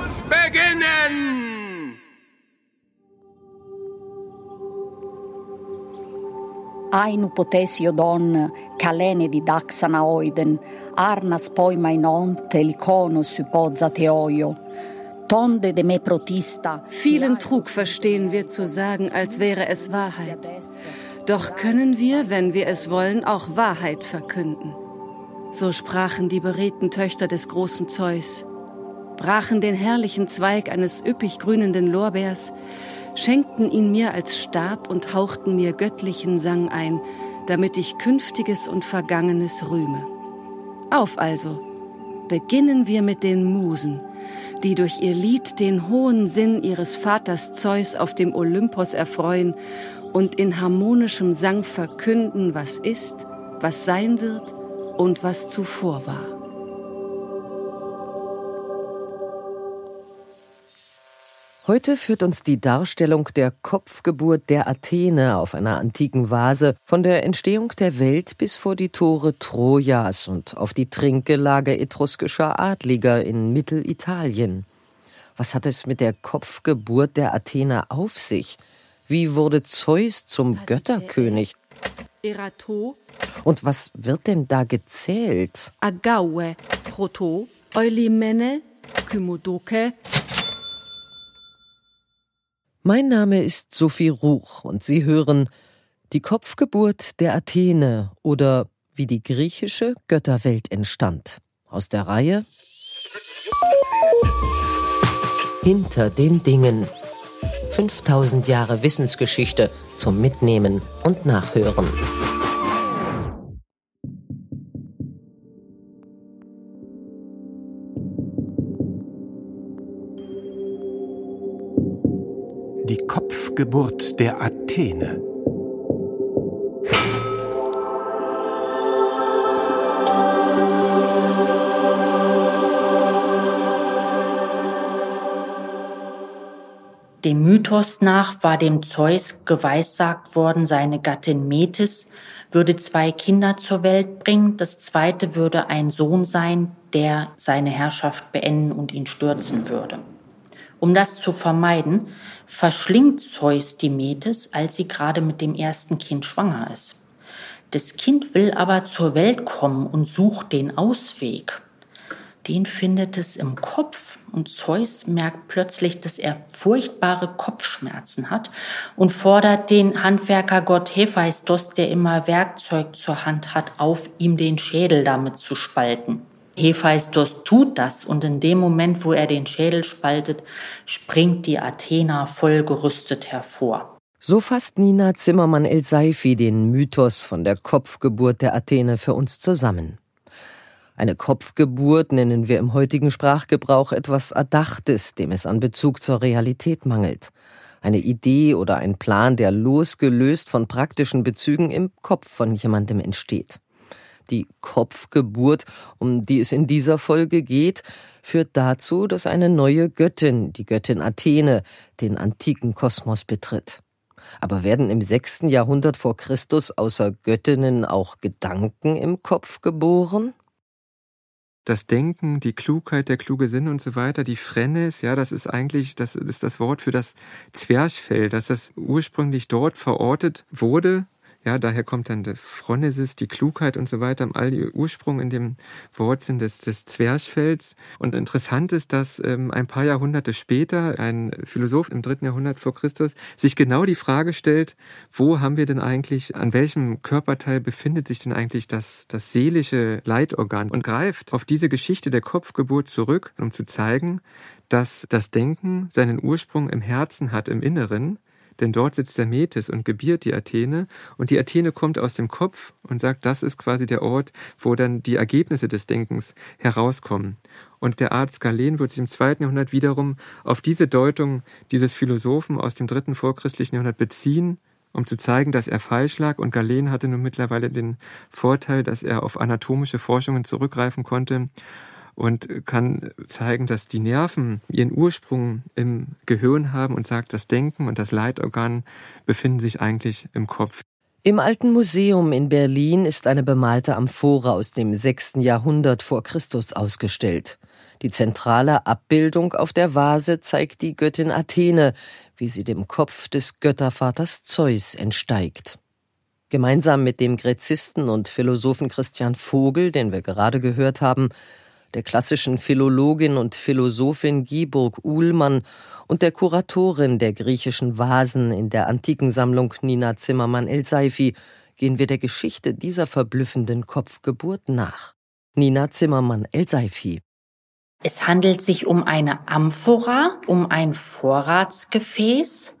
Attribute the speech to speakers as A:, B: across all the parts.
A: uns beginnen!
B: Ainu potesio don, calene di daxana oiden, arnas poi mainon, telikono supposa teoio. Tonde de me protista.
C: Vielen Trug verstehen wir zu sagen, als wäre es Wahrheit. Doch können wir, wenn wir es wollen, auch Wahrheit verkünden. So sprachen die beredten Töchter des großen Zeus, brachen den herrlichen Zweig eines üppig grünenden Lorbeers, schenkten ihn mir als Stab und hauchten mir göttlichen Sang ein, damit ich Künftiges und Vergangenes rühme. Auf also, beginnen wir mit den Musen, die durch ihr Lied den hohen Sinn ihres Vaters Zeus auf dem Olympos erfreuen und in harmonischem Sang verkünden, was ist, was sein wird und was zuvor war.
D: Heute führt uns die Darstellung der Kopfgeburt der Athene auf einer antiken Vase von der Entstehung der Welt bis vor die Tore Trojas und auf die Trinkgelage etruskischer Adliger in Mittelitalien. Was hat es mit der Kopfgeburt der Athener auf sich? Wie wurde Zeus zum Götterkönig? Und was wird denn da gezählt?
C: Agaue, Proto, Eulimene, Kymodoke,
D: mein Name ist Sophie Ruch und Sie hören Die Kopfgeburt der Athene oder wie die griechische Götterwelt entstand. Aus der Reihe Hinter den Dingen. 5000 Jahre Wissensgeschichte zum Mitnehmen und Nachhören.
A: Die Kopfgeburt der Athene.
B: Dem Mythos nach war dem Zeus geweissagt worden, seine Gattin Metis würde zwei Kinder zur Welt bringen, das zweite würde ein Sohn sein, der seine Herrschaft beenden und ihn stürzen würde. Um das zu vermeiden, verschlingt Zeus die Metis, als sie gerade mit dem ersten Kind schwanger ist. Das Kind will aber zur Welt kommen und sucht den Ausweg. Den findet es im Kopf und Zeus merkt plötzlich, dass er furchtbare Kopfschmerzen hat und fordert den Handwerkergott Hephaistos, der immer Werkzeug zur Hand hat, auf, ihm den Schädel damit zu spalten. Hephaistos tut das und in dem Moment, wo er den Schädel spaltet, springt die Athena voll gerüstet hervor.
D: So fasst Nina Zimmermann-El-Seifi den Mythos von der Kopfgeburt der Athene für uns zusammen. Eine Kopfgeburt nennen wir im heutigen Sprachgebrauch etwas Erdachtes, dem es an Bezug zur Realität mangelt. Eine Idee oder ein Plan, der losgelöst von praktischen Bezügen im Kopf von jemandem entsteht. Die Kopfgeburt, um die es in dieser Folge geht, führt dazu, dass eine neue Göttin, die Göttin Athene, den antiken Kosmos betritt. Aber werden im sechsten Jahrhundert vor Christus außer Göttinnen auch Gedanken im Kopf geboren?
E: das Denken, die Klugheit, der kluge Sinn und so weiter, die Phrenes, ja, das ist eigentlich, das ist das Wort für das Zwerchfell, dass das ursprünglich dort verortet wurde, ja, daher kommt dann der Phronesis, die Klugheit und so weiter, all die Ursprung in dem Wortsinn des, des Zwerchfells. Und interessant ist, dass ähm, ein paar Jahrhunderte später ein Philosoph im dritten Jahrhundert vor Christus sich genau die Frage stellt, wo haben wir denn eigentlich, an welchem Körperteil befindet sich denn eigentlich das, das seelische Leitorgan und greift auf diese Geschichte der Kopfgeburt zurück, um zu zeigen, dass das Denken seinen Ursprung im Herzen hat, im Inneren, denn dort sitzt der Metis und gebiert die Athene und die Athene kommt aus dem Kopf und sagt, das ist quasi der Ort, wo dann die Ergebnisse des Denkens herauskommen. Und der Arzt Galen wird sich im zweiten Jahrhundert wiederum auf diese Deutung dieses Philosophen aus dem dritten vorchristlichen Jahrhundert beziehen, um zu zeigen, dass er falsch lag. Und Galen hatte nun mittlerweile den Vorteil, dass er auf anatomische Forschungen zurückgreifen konnte und kann zeigen, dass die Nerven ihren Ursprung im Gehirn haben und sagt, das Denken und das Leitorgan befinden sich eigentlich im Kopf.
D: Im Alten Museum in Berlin ist eine bemalte Amphore aus dem 6. Jahrhundert vor Christus ausgestellt. Die zentrale Abbildung auf der Vase zeigt die Göttin Athene, wie sie dem Kopf des Göttervaters Zeus entsteigt. Gemeinsam mit dem Gräzisten und Philosophen Christian Vogel, den wir gerade gehört haben, der klassischen Philologin und Philosophin Giburg Uhlmann und der Kuratorin der griechischen Vasen in der Antikensammlung Nina Zimmermann-El-Seifi gehen wir der Geschichte dieser verblüffenden Kopfgeburt nach. Nina Zimmermann-El-Seifi
B: es handelt sich um eine Amphora, um ein Vorratsgefäß.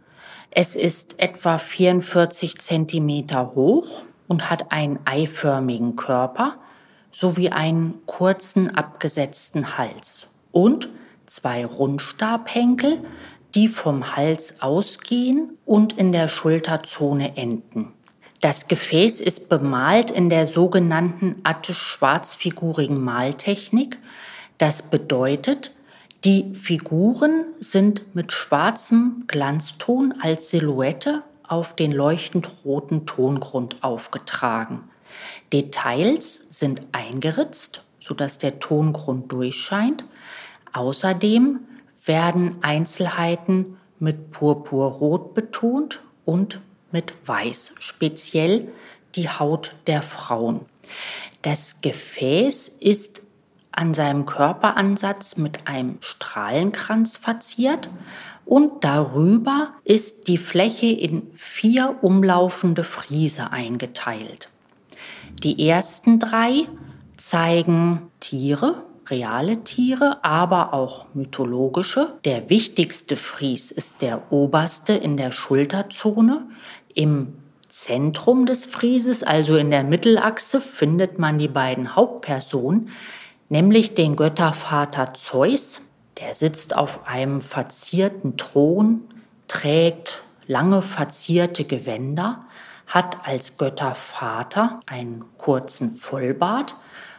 B: Es ist etwa 44 Zentimeter hoch und hat einen eiförmigen Körper sowie einen kurzen abgesetzten Hals und zwei Rundstabhenkel, die vom Hals ausgehen und in der Schulterzone enden. Das Gefäß ist bemalt in der sogenannten attisch-schwarzfigurigen Maltechnik das bedeutet, die Figuren sind mit schwarzem Glanzton als Silhouette auf den leuchtend roten Tongrund aufgetragen. Details sind eingeritzt, sodass der Tongrund durchscheint. Außerdem werden Einzelheiten mit Purpurrot betont und mit Weiß, speziell die Haut der Frauen. Das Gefäß ist an seinem Körperansatz mit einem Strahlenkranz verziert und darüber ist die Fläche in vier umlaufende Friese eingeteilt. Die ersten drei zeigen Tiere, reale Tiere, aber auch mythologische. Der wichtigste Fries ist der oberste in der Schulterzone. Im Zentrum des Frieses, also in der Mittelachse, findet man die beiden Hauptpersonen, nämlich den Göttervater Zeus. Der sitzt auf einem verzierten Thron, trägt lange verzierte Gewänder, hat als Göttervater einen kurzen Vollbart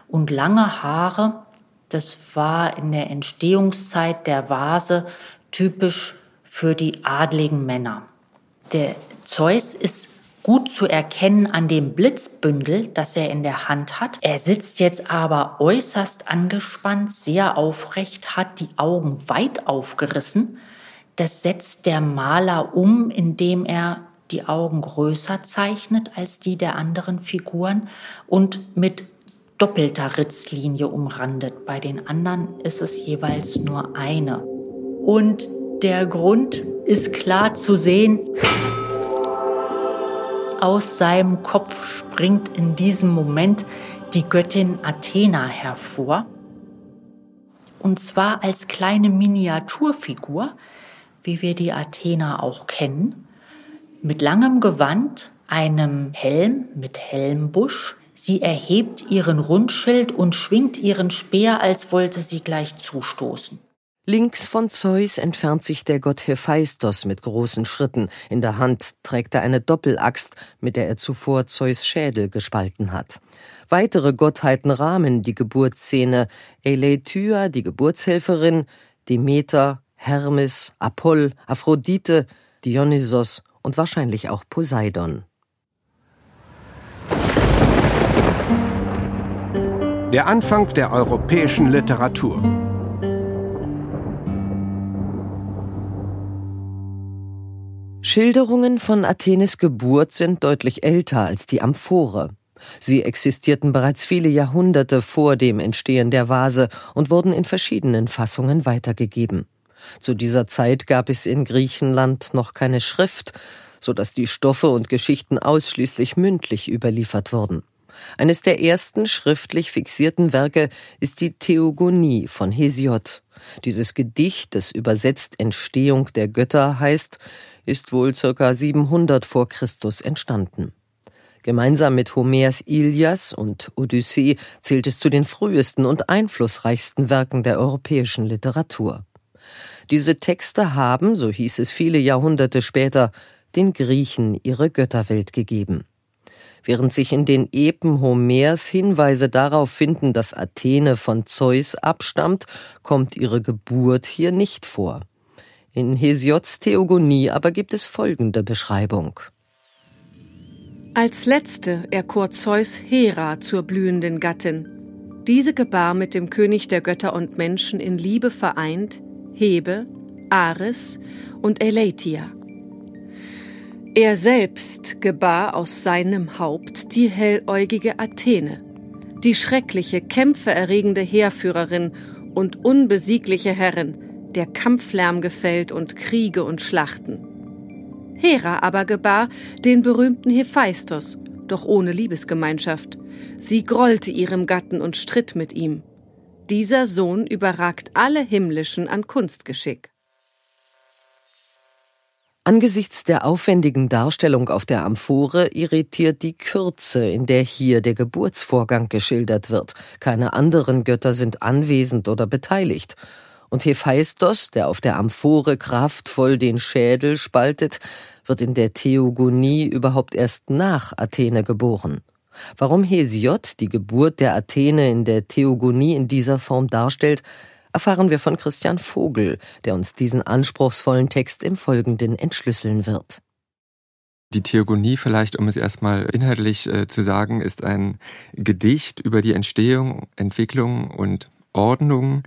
B: und lange Haare. Das war in der Entstehungszeit der Vase typisch für die adligen Männer. Der Zeus ist gut zu erkennen an dem Blitzbündel, das er in der Hand hat. Er sitzt jetzt aber äußerst angespannt, sehr aufrecht, hat die Augen weit aufgerissen. Das setzt der Maler um, indem er die Augen größer zeichnet als die der anderen Figuren und mit doppelter Ritzlinie umrandet. Bei den anderen ist es jeweils nur eine. Und der Grund ist klar zu sehen aus seinem Kopf springt in diesem Moment die Göttin Athena hervor. Und zwar als kleine Miniaturfigur, wie wir die Athena auch kennen, mit langem Gewand, einem Helm mit Helmbusch. Sie erhebt ihren Rundschild und schwingt ihren Speer, als wollte sie gleich zustoßen.
D: Links von Zeus entfernt sich der Gott Hephaistos mit großen Schritten. In der Hand trägt er eine Doppelaxt, mit der er zuvor Zeus Schädel gespalten hat. Weitere Gottheiten rahmen die Geburtsszene. Eleithyia, die Geburtshelferin, Demeter, Hermes, Apoll, Aphrodite, Dionysos und wahrscheinlich auch Poseidon.
A: Der Anfang der europäischen Literatur.
D: Schilderungen von Athenes Geburt sind deutlich älter als die Amphore. Sie existierten bereits viele Jahrhunderte vor dem Entstehen der Vase und wurden in verschiedenen Fassungen weitergegeben. Zu dieser Zeit gab es in Griechenland noch keine Schrift, so dass die Stoffe und Geschichten ausschließlich mündlich überliefert wurden. Eines der ersten schriftlich fixierten Werke ist die Theogonie von Hesiod. Dieses Gedicht, das übersetzt Entstehung der Götter heißt, ist wohl ca. 700 vor Christus entstanden. Gemeinsam mit Homers Ilias und Odyssee zählt es zu den frühesten und einflussreichsten Werken der europäischen Literatur. Diese Texte haben, so hieß es viele Jahrhunderte später, den Griechen ihre Götterwelt gegeben. Während sich in den Epen Homers Hinweise darauf finden, dass Athene von Zeus abstammt, kommt ihre Geburt hier nicht vor. In Hesiods Theogonie aber gibt es folgende Beschreibung.
C: Als letzte erkor Zeus Hera zur blühenden Gattin. diese gebar mit dem König der Götter und Menschen in Liebe vereint Hebe, Ares und Elatia. Er selbst gebar aus seinem Haupt die helläugige Athene, die schreckliche, kämpfererregende Heerführerin und unbesiegliche Herrin, der Kampflärm gefällt und Kriege und Schlachten. Hera aber gebar den berühmten Hephaistos, doch ohne Liebesgemeinschaft. Sie grollte ihrem Gatten und stritt mit ihm. Dieser Sohn überragt alle himmlischen an Kunstgeschick.
D: Angesichts der aufwendigen Darstellung auf der Amphore irritiert die Kürze, in der hier der Geburtsvorgang geschildert wird. Keine anderen Götter sind anwesend oder beteiligt. Und Hephaistos, der auf der Amphore kraftvoll den Schädel spaltet, wird in der Theogonie überhaupt erst nach Athene geboren. Warum Hesiod die Geburt der Athene in der Theogonie in dieser Form darstellt, erfahren wir von Christian Vogel, der uns diesen anspruchsvollen Text im Folgenden entschlüsseln wird.
E: Die Theogonie vielleicht, um es erstmal inhaltlich äh, zu sagen, ist ein Gedicht über die Entstehung, Entwicklung und Ordnung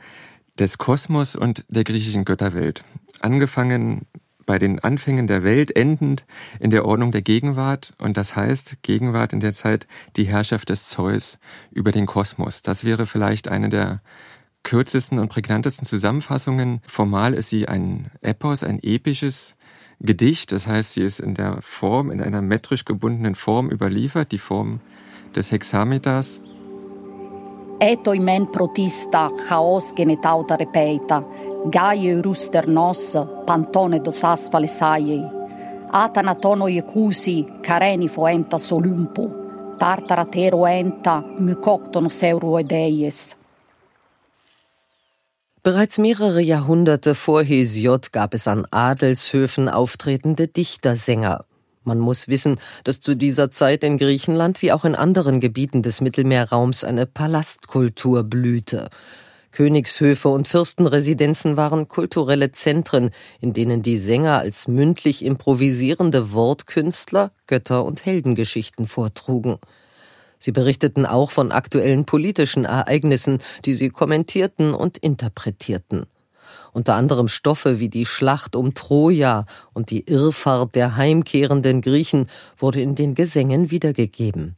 E: des Kosmos und der griechischen Götterwelt. Angefangen bei den Anfängen der Welt, endend in der Ordnung der Gegenwart. Und das heißt, Gegenwart in der Zeit die Herrschaft des Zeus über den Kosmos. Das wäre vielleicht eine der kürzesten und prägnantesten Zusammenfassungen. Formal ist sie ein Epos, ein episches Gedicht. Das heißt, sie ist in der Form, in einer metrisch gebundenen Form überliefert, die Form des Hexameters.
F: Etoi men protista chaos genetauta repeita, gaie ruster nos, pantone dos asfale saiei, atanatono ecusi, careni foenta solumpo, tartaratero enta, mykoktono seuro edeies.
D: Bereits mehrere Jahrhunderte vor Hesiod gab es an Adelshöfen auftretende Dichtersänger. Man muss wissen, dass zu dieser Zeit in Griechenland wie auch in anderen Gebieten des Mittelmeerraums eine Palastkultur blühte. Königshöfe und Fürstenresidenzen waren kulturelle Zentren, in denen die Sänger als mündlich improvisierende Wortkünstler Götter- und Heldengeschichten vortrugen. Sie berichteten auch von aktuellen politischen Ereignissen, die sie kommentierten und interpretierten. Unter anderem Stoffe wie die Schlacht um Troja und die Irrfahrt der heimkehrenden Griechen wurde in den Gesängen wiedergegeben.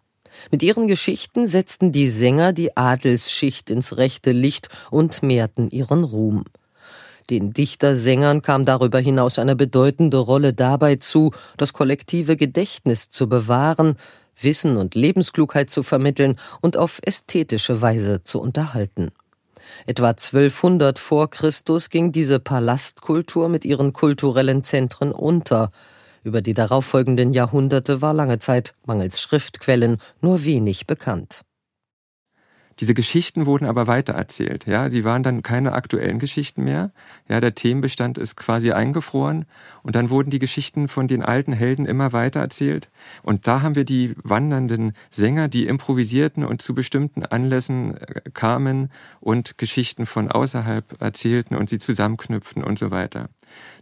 D: Mit ihren Geschichten setzten die Sänger die Adelsschicht ins rechte Licht und mehrten ihren Ruhm. Den Dichtersängern kam darüber hinaus eine bedeutende Rolle dabei zu, das kollektive Gedächtnis zu bewahren, Wissen und Lebensklugheit zu vermitteln und auf ästhetische Weise zu unterhalten. Etwa 1200 vor Christus ging diese Palastkultur mit ihren kulturellen Zentren unter. Über die darauffolgenden Jahrhunderte war lange Zeit mangels Schriftquellen nur wenig bekannt.
E: Diese Geschichten wurden aber weitererzählt. Ja, sie waren dann keine aktuellen Geschichten mehr. Ja, der Themenbestand ist quasi eingefroren. Und dann wurden die Geschichten von den alten Helden immer weitererzählt. Und da haben wir die wandernden Sänger, die improvisierten und zu bestimmten Anlässen äh, kamen und Geschichten von außerhalb erzählten und sie zusammenknüpften und so weiter.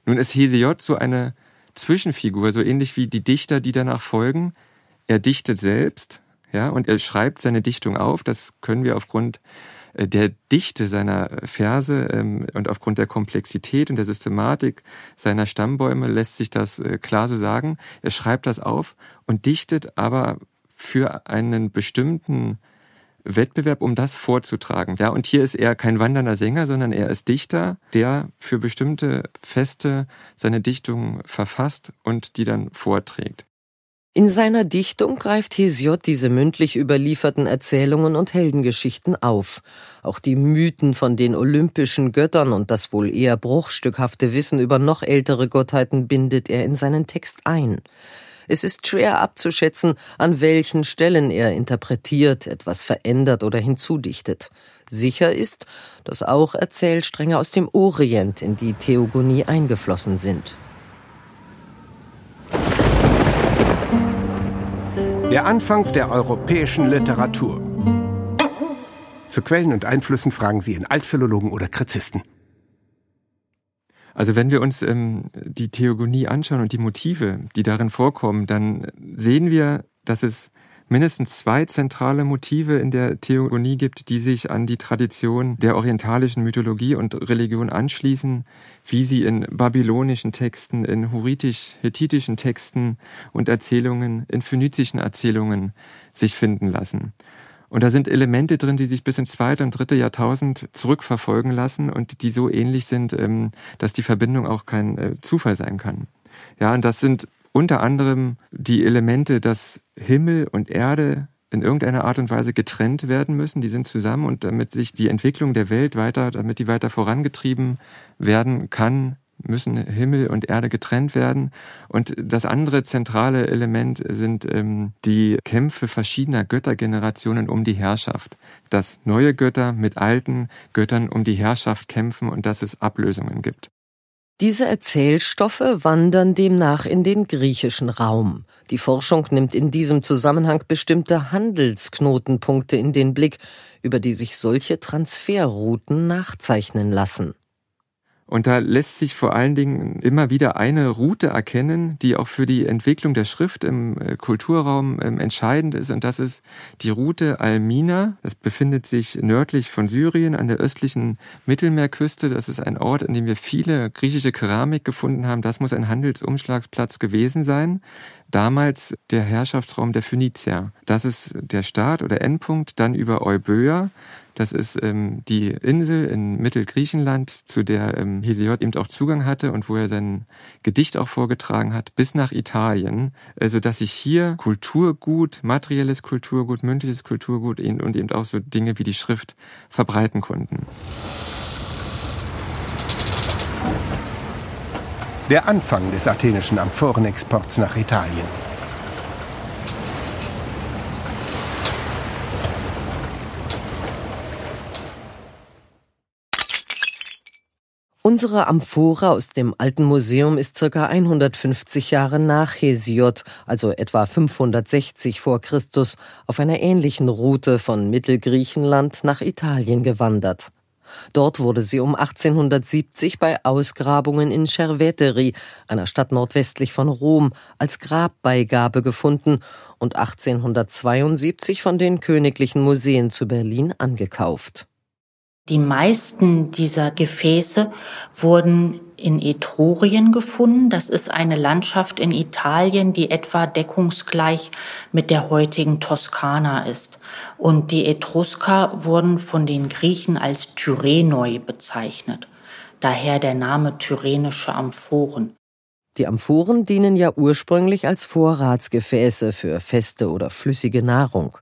E: Nun ist Hesiod so eine Zwischenfigur, so ähnlich wie die Dichter, die danach folgen. Er dichtet selbst, ja, und er schreibt seine Dichtung auf. Das können wir aufgrund äh, der Dichte seiner Verse ähm, und aufgrund der Komplexität und der Systematik seiner Stammbäume lässt sich das äh, klar so sagen. Er schreibt das auf und dichtet aber für einen bestimmten Wettbewerb, um das vorzutragen. Ja, und hier ist er kein wandernder Sänger, sondern er ist Dichter, der für bestimmte Feste seine Dichtung verfasst und die dann vorträgt.
D: In seiner Dichtung greift Hesiod diese mündlich überlieferten Erzählungen und Heldengeschichten auf. Auch die Mythen von den olympischen Göttern und das wohl eher bruchstückhafte Wissen über noch ältere Gottheiten bindet er in seinen Text ein. Es ist schwer abzuschätzen, an welchen Stellen er interpretiert, etwas verändert oder hinzudichtet. Sicher ist, dass auch Erzählstränge aus dem Orient in die Theogonie eingeflossen sind.
A: Der Anfang der europäischen Literatur. Zu Quellen und Einflüssen fragen Sie in Altphilologen oder Krizisten.
E: Also wenn wir uns ähm, die Theogonie anschauen und die Motive, die darin vorkommen, dann sehen wir, dass es mindestens zwei zentrale Motive in der Theogonie gibt, die sich an die Tradition der orientalischen Mythologie und Religion anschließen, wie sie in babylonischen Texten, in hurritisch-hethitischen Texten und Erzählungen, in phönizischen Erzählungen sich finden lassen. Und da sind Elemente drin, die sich bis ins zweite und dritte Jahrtausend zurückverfolgen lassen und die so ähnlich sind, ähm, dass die Verbindung auch kein äh, Zufall sein kann. Ja, und das sind unter anderem die Elemente, dass Himmel und Erde in irgendeiner Art und Weise getrennt werden müssen. Die sind zusammen und damit sich die Entwicklung der Welt weiter, damit die weiter vorangetrieben werden kann, müssen Himmel und Erde getrennt werden. Und das andere zentrale Element sind ähm, die Kämpfe verschiedener Göttergenerationen um die Herrschaft. Dass neue Götter mit alten Göttern um die Herrschaft kämpfen und dass es Ablösungen gibt.
D: Diese Erzählstoffe wandern demnach in den griechischen Raum. Die Forschung nimmt in diesem Zusammenhang bestimmte Handelsknotenpunkte in den Blick, über die sich solche Transferrouten nachzeichnen lassen.
E: Und da lässt sich vor allen Dingen immer wieder eine Route erkennen, die auch für die Entwicklung der Schrift im äh, Kulturraum ähm, entscheidend ist. Und das ist die Route Almina. Das befindet sich nördlich von Syrien an der östlichen Mittelmeerküste. Das ist ein Ort, an dem wir viele griechische Keramik gefunden haben. Das muss ein Handelsumschlagsplatz gewesen sein damals der Herrschaftsraum der Phönizier. Das ist der Start oder Endpunkt, dann über Euböa. Das ist ähm, die Insel in Mittelgriechenland, zu der ähm, Hesiod eben auch Zugang hatte und wo er sein Gedicht auch vorgetragen hat, bis nach Italien, also dass sich hier Kulturgut, materielles Kulturgut, mündliches Kulturgut und eben auch so Dinge wie die Schrift verbreiten konnten.
A: Der Anfang des athenischen Amphorenexports nach Italien.
D: Unsere Amphore aus dem Alten Museum ist circa 150 Jahre nach Hesiod, also etwa 560 vor Christus, auf einer ähnlichen Route von Mittelgriechenland nach Italien gewandert. Dort wurde sie um 1870 bei Ausgrabungen in Cerveteri, einer Stadt nordwestlich von Rom, als Grabbeigabe gefunden und 1872 von den Königlichen Museen zu Berlin angekauft.
B: Die meisten dieser Gefäße wurden in Etrurien gefunden. Das ist eine Landschaft in Italien, die etwa deckungsgleich mit der heutigen Toskana ist. Und die Etrusker wurden von den Griechen als Tyrenoi bezeichnet. Daher der Name Tyrenische Amphoren.
D: Die Amphoren dienen ja ursprünglich als Vorratsgefäße für feste oder flüssige Nahrung.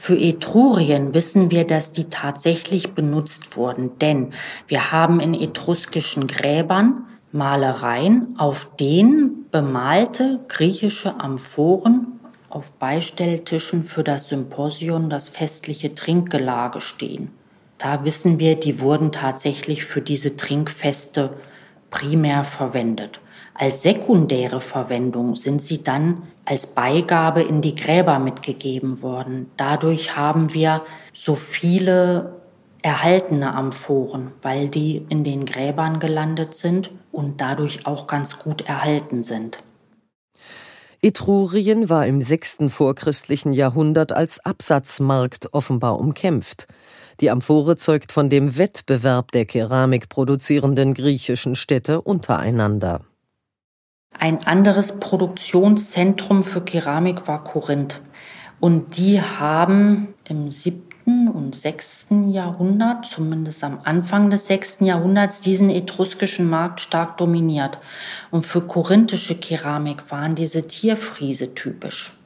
B: Für Etrurien wissen wir, dass die tatsächlich benutzt wurden, denn wir haben in etruskischen Gräbern Malereien, auf denen bemalte griechische Amphoren auf Beistelltischen für das Symposion, das festliche Trinkgelage stehen. Da wissen wir, die wurden tatsächlich für diese Trinkfeste primär verwendet. Als sekundäre Verwendung sind sie dann als Beigabe in die Gräber mitgegeben worden. Dadurch haben wir so viele erhaltene Amphoren, weil die in den Gräbern gelandet sind und dadurch auch ganz gut erhalten sind.
D: Etrurien war im sechsten vorchristlichen Jahrhundert als Absatzmarkt offenbar umkämpft. Die Amphore zeugt von dem Wettbewerb der keramikproduzierenden griechischen Städte untereinander.
B: Ein anderes Produktionszentrum für Keramik war Korinth. Und die haben im siebten und sechsten Jahrhundert, zumindest am Anfang des sechsten Jahrhunderts, diesen etruskischen Markt stark dominiert. Und für korinthische Keramik waren diese Tierfriese typisch.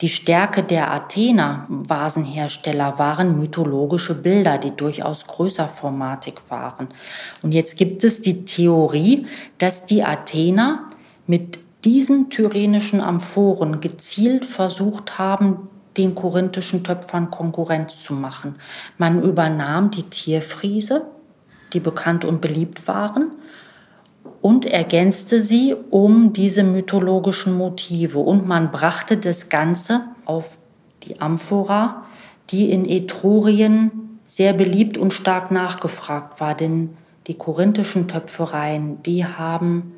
B: Die Stärke der Athener Vasenhersteller waren mythologische Bilder, die durchaus größerformatig waren. Und jetzt gibt es die Theorie, dass die Athener mit diesen tyrrhenischen Amphoren gezielt versucht haben, den korinthischen Töpfern Konkurrenz zu machen. Man übernahm die Tierfriese, die bekannt und beliebt waren, und ergänzte sie um diese mythologischen Motive. Und man brachte das Ganze auf die Amphora, die in Etrurien sehr beliebt und stark nachgefragt war, denn die korinthischen Töpfereien, die haben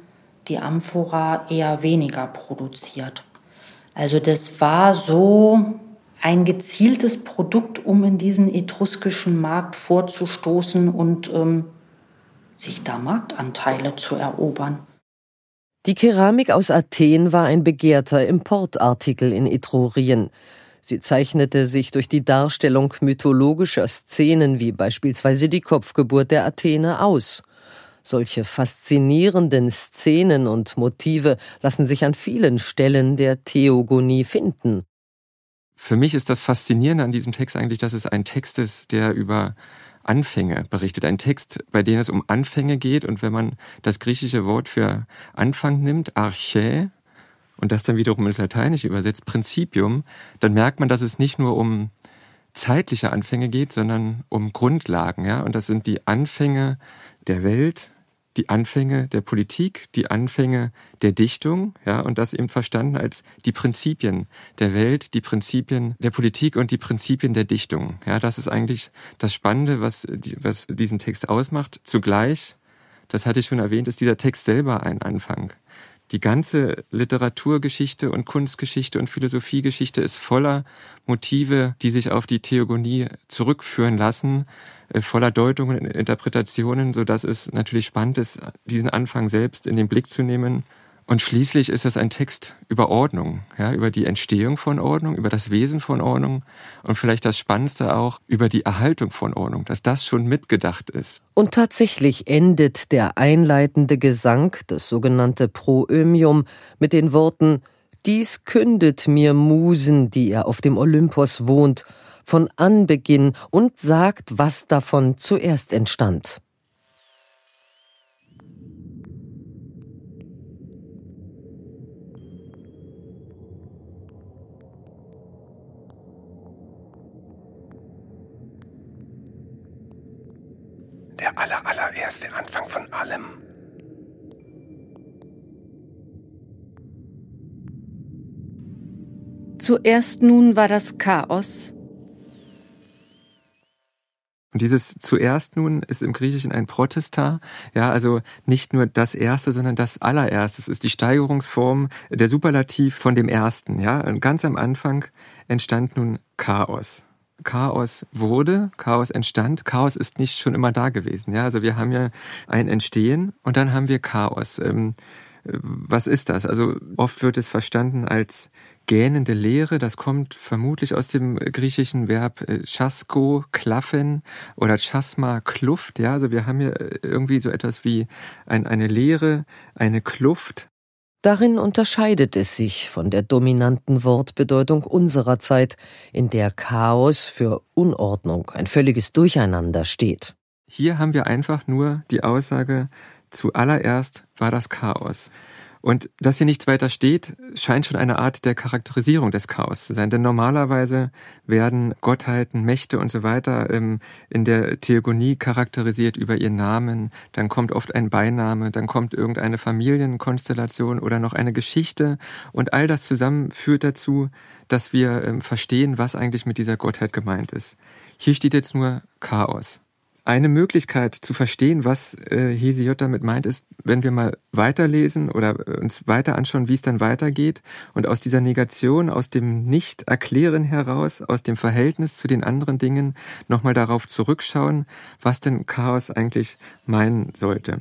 B: die Amphora eher weniger produziert. Also das war so ein gezieltes Produkt, um in diesen etruskischen Markt vorzustoßen und ähm, sich da Marktanteile zu erobern.
D: Die Keramik aus Athen war ein begehrter Importartikel in Etrurien. Sie zeichnete sich durch die Darstellung mythologischer Szenen wie beispielsweise die Kopfgeburt der Athene aus. Solche faszinierenden Szenen und Motive lassen sich an vielen Stellen der Theogonie finden.
E: Für mich ist das Faszinierende an diesem Text eigentlich, dass es ein Text ist, der über Anfänge berichtet. Ein Text, bei dem es um Anfänge geht. Und wenn man das griechische Wort für Anfang nimmt, Archä, und das dann wiederum ins Lateinische übersetzt, Principium, dann merkt man, dass es nicht nur um zeitliche Anfänge geht, sondern um Grundlagen. Ja? Und das sind die Anfänge der Welt, die Anfänge der Politik, die Anfänge der Dichtung, ja, und das eben verstanden als die Prinzipien der Welt, die Prinzipien der Politik und die Prinzipien der Dichtung. Ja, das ist eigentlich das Spannende, was, was diesen Text ausmacht. Zugleich, das hatte ich schon erwähnt, ist dieser Text selber ein Anfang. Die ganze Literaturgeschichte und Kunstgeschichte und Philosophiegeschichte ist voller Motive, die sich auf die Theogonie zurückführen lassen, äh, voller Deutungen und Interpretationen, so dass es natürlich spannend ist, diesen Anfang selbst in den Blick zu nehmen. Und schließlich ist es ein Text über Ordnung, ja, über die Entstehung von Ordnung, über das Wesen von Ordnung und vielleicht das Spannendste auch über die Erhaltung von Ordnung, dass das schon mitgedacht ist.
D: Und tatsächlich endet der einleitende Gesang, das sogenannte Proömium, mit den Worten Dies kündet mir Musen, die ihr auf dem Olympos wohnt, von Anbeginn und sagt, was davon zuerst entstand.
A: Der aller, allererste Anfang von allem.
C: Zuerst nun war das Chaos,
E: und dieses zuerst nun ist im Griechischen ein Protesta, ja, also nicht nur das erste, sondern das allererste. Es ist die Steigerungsform, der Superlativ von dem ersten, ja. Und ganz am Anfang entstand nun Chaos. Chaos wurde, Chaos entstand, Chaos ist nicht schon immer da gewesen, ja. Also wir haben ja ein Entstehen und dann haben wir Chaos. Ähm, was ist das? Also oft wird es verstanden als gähnende Leere, das kommt vermutlich aus dem griechischen Verb äh, chasko, klaffen oder chasma, Kluft. Ja, also wir haben hier äh, irgendwie so etwas wie ein, eine Leere, eine Kluft.
D: Darin unterscheidet es sich von der dominanten Wortbedeutung unserer Zeit, in der Chaos für Unordnung, ein völliges Durcheinander steht.
E: Hier haben wir einfach nur die Aussage, zuallererst war das Chaos. Und dass hier nichts weiter steht, scheint schon eine Art der Charakterisierung des Chaos zu sein. Denn normalerweise werden Gottheiten, Mächte und so weiter ähm, in der Theogonie charakterisiert über ihren Namen. Dann kommt oft ein Beiname, dann kommt irgendeine Familienkonstellation oder noch eine Geschichte. Und all das zusammen führt dazu, dass wir ähm, verstehen, was eigentlich mit dieser Gottheit gemeint ist. Hier steht jetzt nur Chaos. Eine Möglichkeit zu verstehen, was äh, Hesiod damit meint, ist, wenn wir mal weiterlesen oder äh, uns weiter anschauen, wie es dann weitergeht und aus dieser Negation, aus dem Nicht-Erklären heraus, aus dem Verhältnis zu den anderen Dingen nochmal darauf zurückschauen, was denn Chaos eigentlich meinen sollte.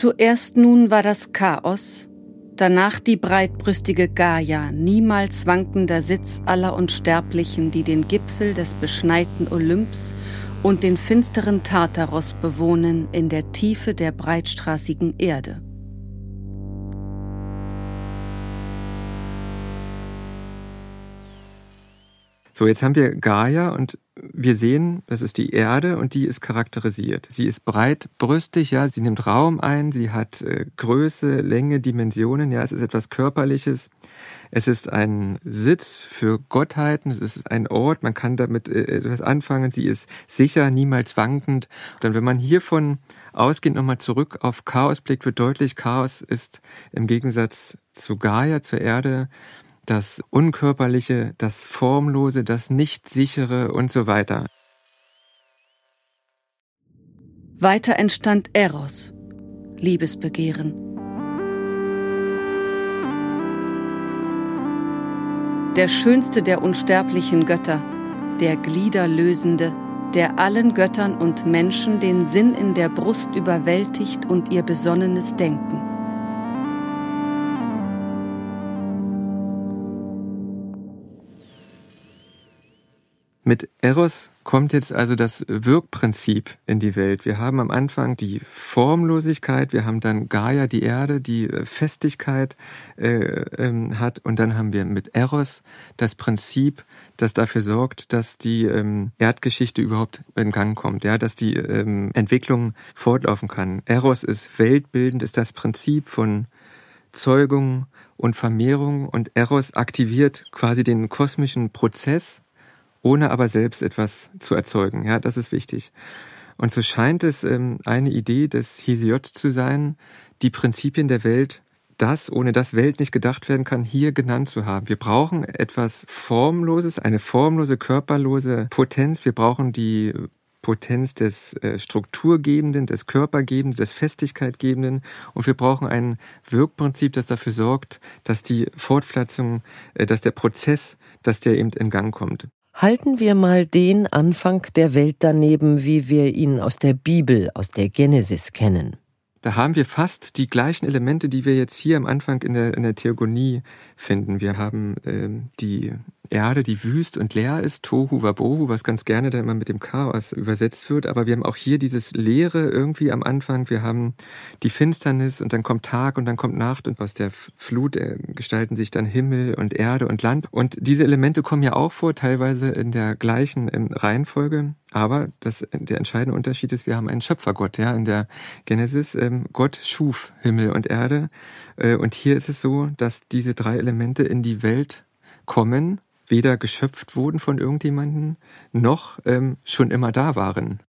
C: Zuerst nun war das Chaos, danach die breitbrüstige Gaia, niemals wankender Sitz aller Unsterblichen, die den Gipfel des beschneiten Olymps und den finsteren Tartaros bewohnen in der Tiefe der breitstraßigen Erde.
E: So, jetzt haben wir Gaia und wir sehen, das ist die Erde und die ist charakterisiert. Sie ist breitbrüstig, ja, sie nimmt Raum ein, sie hat äh, Größe, Länge, Dimensionen, ja, es ist etwas Körperliches. Es ist ein Sitz für Gottheiten, es ist ein Ort, man kann damit äh, etwas anfangen, sie ist sicher, niemals wankend. Dann, wenn man hiervon ausgehend nochmal zurück auf Chaos blickt, wird deutlich, Chaos ist im Gegensatz zu Gaia, zur Erde, das Unkörperliche, das Formlose, das Nichtsichere und so weiter.
C: Weiter entstand Eros, Liebesbegehren. Der schönste der unsterblichen Götter, der Gliederlösende, der allen Göttern und Menschen den Sinn in der Brust überwältigt und ihr besonnenes Denken.
E: Mit Eros kommt jetzt also das Wirkprinzip in die Welt. Wir haben am Anfang die Formlosigkeit, wir haben dann Gaia, die Erde, die äh, Festigkeit äh, ähm, hat und dann haben wir mit Eros das Prinzip, das dafür sorgt, dass die ähm, Erdgeschichte überhaupt in Gang kommt, ja, dass die ähm, Entwicklung fortlaufen kann. Eros ist weltbildend, ist das Prinzip von Zeugung und Vermehrung und Eros aktiviert quasi den kosmischen Prozess ohne aber selbst etwas zu erzeugen. Ja, das ist wichtig. Und so scheint es ähm, eine Idee des Hesiod zu sein, die Prinzipien der Welt, das, ohne das Welt nicht gedacht werden kann, hier genannt zu haben. Wir brauchen etwas Formloses, eine formlose, körperlose Potenz. Wir brauchen die Potenz des äh, Strukturgebenden, des Körpergebenden, des Festigkeitgebenden. Und wir brauchen ein Wirkprinzip, das dafür sorgt, dass die Fortpflanzung, äh, dass der Prozess, dass der eben in Gang kommt.
D: Halten wir mal den Anfang der Welt daneben, wie wir ihn aus der Bibel, aus der Genesis kennen.
E: Da haben wir fast die gleichen Elemente, die wir jetzt hier am Anfang in der, in der Theogonie finden. Wir haben ähm, die Erde, die wüst und leer ist, Tohu Wabohu, was ganz gerne dann immer mit dem Chaos übersetzt wird. Aber wir haben auch hier dieses Leere irgendwie am Anfang. Wir haben die Finsternis und dann kommt Tag und dann kommt Nacht und aus der Flut äh, gestalten sich dann Himmel und Erde und Land. Und diese Elemente kommen ja auch vor, teilweise in der gleichen ähm, Reihenfolge. Aber das, der entscheidende Unterschied ist, wir haben einen Schöpfergott, ja, in der Genesis. Ähm, Gott schuf Himmel und Erde. Äh, und hier ist es so, dass diese drei Elemente in die Welt kommen weder geschöpft wurden von irgendjemanden, noch ähm, schon immer da waren.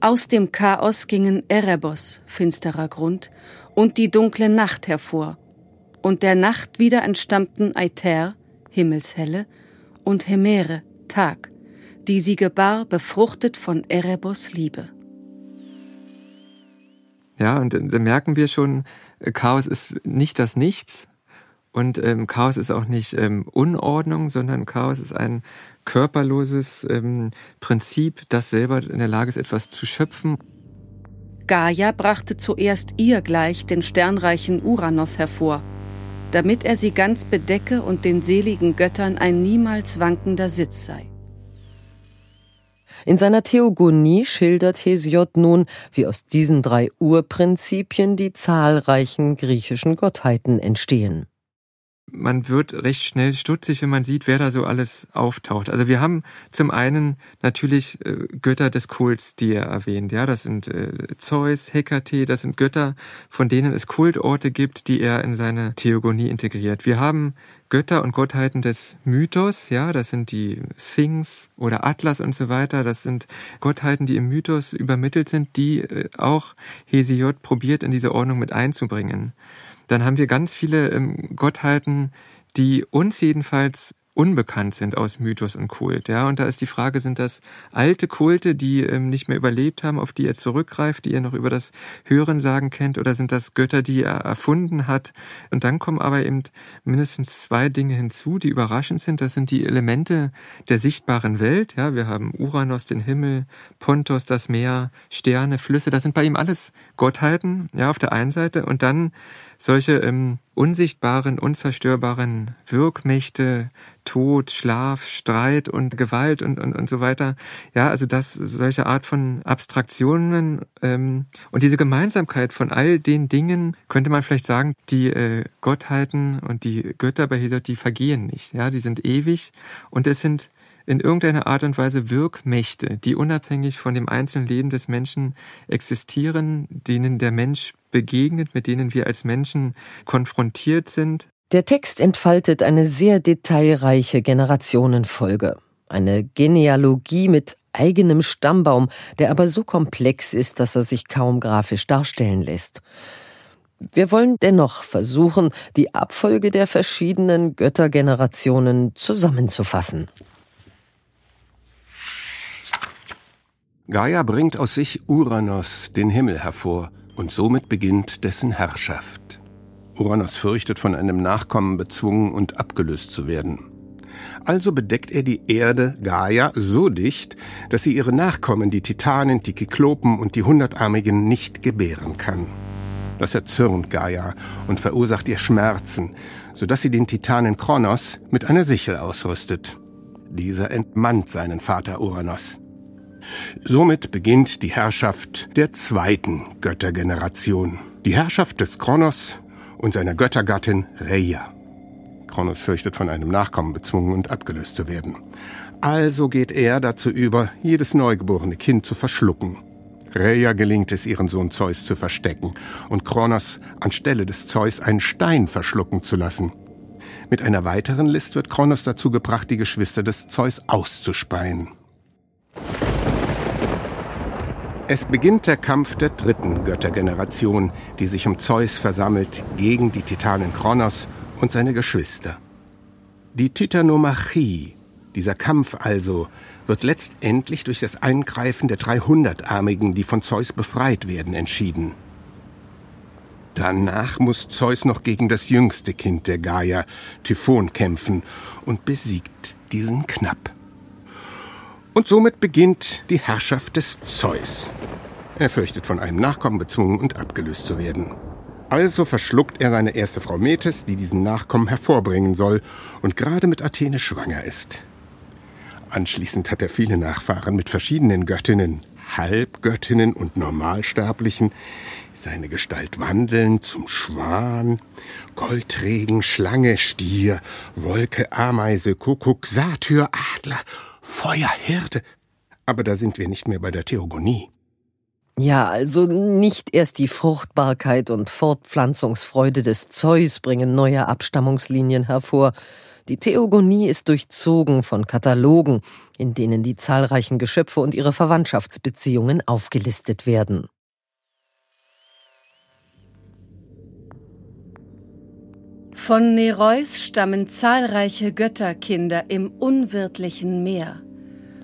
C: Aus dem Chaos gingen Erebos, finsterer Grund, und die dunkle Nacht hervor, und der Nacht wieder entstammten Aether, Himmelshelle, und Hemere, Tag, die sie gebar, befruchtet von Erebos Liebe.
E: Ja, und da merken wir schon, Chaos ist nicht das Nichts und ähm, Chaos ist auch nicht ähm, Unordnung, sondern Chaos ist ein körperloses ähm, Prinzip, das selber in der Lage ist, etwas zu schöpfen.
C: Gaia brachte zuerst ihr gleich den sternreichen Uranus hervor, damit er sie ganz bedecke und den seligen Göttern ein niemals wankender Sitz sei.
D: In seiner Theogonie schildert Hesiod nun, wie aus diesen drei Urprinzipien die zahlreichen griechischen Gottheiten entstehen
E: man wird recht schnell stutzig, wenn man sieht, wer da so alles auftaucht. Also wir haben zum einen natürlich äh, Götter des Kults, die er erwähnt. Ja, das sind äh, Zeus, Hekate, das sind Götter, von denen es Kultorte gibt, die er in seine Theogonie integriert. Wir haben Götter und Gottheiten des Mythos, ja, das sind die Sphinx oder Atlas und so weiter. Das sind Gottheiten, die im Mythos übermittelt sind, die äh, auch Hesiod probiert in diese Ordnung mit einzubringen dann haben wir ganz viele ähm, Gottheiten, die uns jedenfalls unbekannt sind aus Mythos und Kult. Ja, und da ist die Frage, sind das alte Kulte, die ähm, nicht mehr überlebt haben, auf die er zurückgreift, die er noch über das Hörensagen kennt, oder sind das Götter, die er erfunden hat? Und dann kommen aber eben mindestens zwei Dinge hinzu, die überraschend sind. Das sind die Elemente der sichtbaren Welt. Ja, wir haben Uranus, den Himmel, Pontos, das Meer, Sterne, Flüsse. Das sind bei ihm alles Gottheiten, ja, auf der einen Seite. Und dann solche ähm, unsichtbaren, unzerstörbaren Wirkmächte, Tod, Schlaf, Streit und Gewalt und, und, und so weiter. Ja, also das, solche Art von Abstraktionen ähm, und diese Gemeinsamkeit von all den Dingen, könnte man vielleicht sagen, die äh, Gottheiten und die Götter bei Hesod, die vergehen nicht. Ja, die sind ewig und es sind in irgendeiner Art und Weise Wirkmächte, die unabhängig von dem einzelnen Leben des Menschen existieren, denen der Mensch begegnet, mit denen wir als Menschen konfrontiert sind.
D: Der Text entfaltet eine sehr detailreiche Generationenfolge, eine Genealogie mit eigenem Stammbaum, der aber so komplex ist, dass er sich kaum grafisch darstellen lässt. Wir wollen dennoch versuchen, die Abfolge der verschiedenen Göttergenerationen zusammenzufassen.
A: Gaia bringt aus sich Uranus, den Himmel, hervor, und somit beginnt dessen Herrschaft. Uranus fürchtet, von einem Nachkommen bezwungen und abgelöst zu werden. Also bedeckt er die Erde, Gaia, so dicht, dass sie ihre Nachkommen, die Titanen, die Kyklopen und die Hundertarmigen, nicht gebären kann. Das erzürnt Gaia und verursacht ihr Schmerzen, sodass sie den Titanen Kronos mit einer Sichel ausrüstet. Dieser entmannt seinen Vater Uranus. Somit beginnt die Herrschaft der zweiten Göttergeneration. Die Herrschaft des Kronos und seiner Göttergattin Rhea. Kronos fürchtet, von einem Nachkommen bezwungen und abgelöst zu werden. Also geht er dazu über, jedes neugeborene Kind zu verschlucken. Rhea gelingt es, ihren Sohn Zeus zu verstecken und Kronos anstelle des Zeus einen Stein verschlucken zu lassen. Mit einer weiteren List wird Kronos dazu gebracht, die Geschwister des Zeus auszuspeien. Es beginnt der Kampf der dritten Göttergeneration, die sich um Zeus versammelt gegen die Titanen Kronos und seine Geschwister. Die Titanomachie, dieser Kampf also, wird letztendlich durch das Eingreifen der 300-Armigen, die von Zeus befreit werden, entschieden. Danach muss Zeus noch gegen das jüngste Kind der Gaia, Typhon, kämpfen und besiegt diesen knapp. Und somit beginnt die Herrschaft des Zeus. Er fürchtet, von einem Nachkommen bezwungen und abgelöst zu werden. Also verschluckt er seine erste Frau Metis, die diesen Nachkommen hervorbringen soll und gerade mit Athene schwanger ist. Anschließend hat er viele Nachfahren mit verschiedenen Göttinnen, Halbgöttinnen und Normalsterblichen, seine Gestalt wandeln zum Schwan, Goldregen, Schlange, Stier, Wolke, Ameise, Kuckuck, Satyr, Adler Feuerherde. Aber da sind wir nicht mehr bei der Theogonie.
D: Ja, also nicht erst die Fruchtbarkeit und Fortpflanzungsfreude des Zeus bringen neue Abstammungslinien hervor. Die Theogonie ist durchzogen von Katalogen, in denen die zahlreichen Geschöpfe und ihre Verwandtschaftsbeziehungen aufgelistet werden.
C: Von Nereus stammen zahlreiche Götterkinder im unwirtlichen Meer.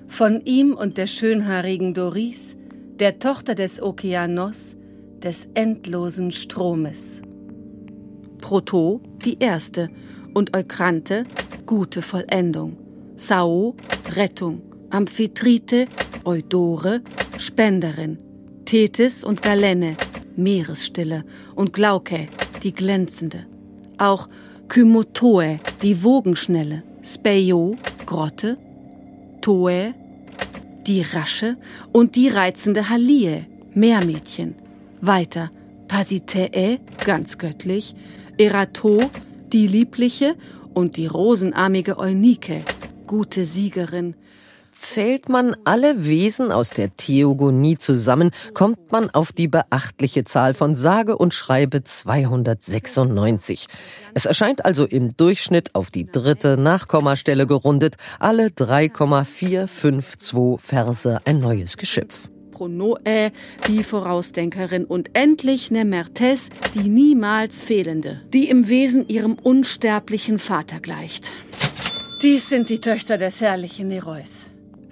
C: Von ihm und der schönhaarigen Doris, der Tochter des Okeanos, des endlosen Stromes. Proto, die erste, und Eukrante, gute Vollendung. Sao, Rettung. Amphitrite, Eudore, Spenderin. Tethys und Galene, Meeresstille. Und Glauke, die glänzende auch Kymotoe, die Wogenschnelle, Speio, Grotte, Toe, die rasche. Und die reizende Halie, Meermädchen. Weiter. Pasitee, ganz göttlich, Erato, die liebliche. Und die rosenarmige Eunike, gute Siegerin,
D: Zählt man alle Wesen aus der Theogonie zusammen, kommt man auf die beachtliche Zahl von sage und schreibe 296. Es erscheint also im Durchschnitt auf die dritte Nachkommastelle gerundet, alle 3,452 Verse ein neues Geschöpf.
C: Pronoe, die Vorausdenkerin und endlich Nemertes, die niemals fehlende, die im Wesen ihrem unsterblichen Vater gleicht. Dies sind die Töchter des herrlichen Nereus.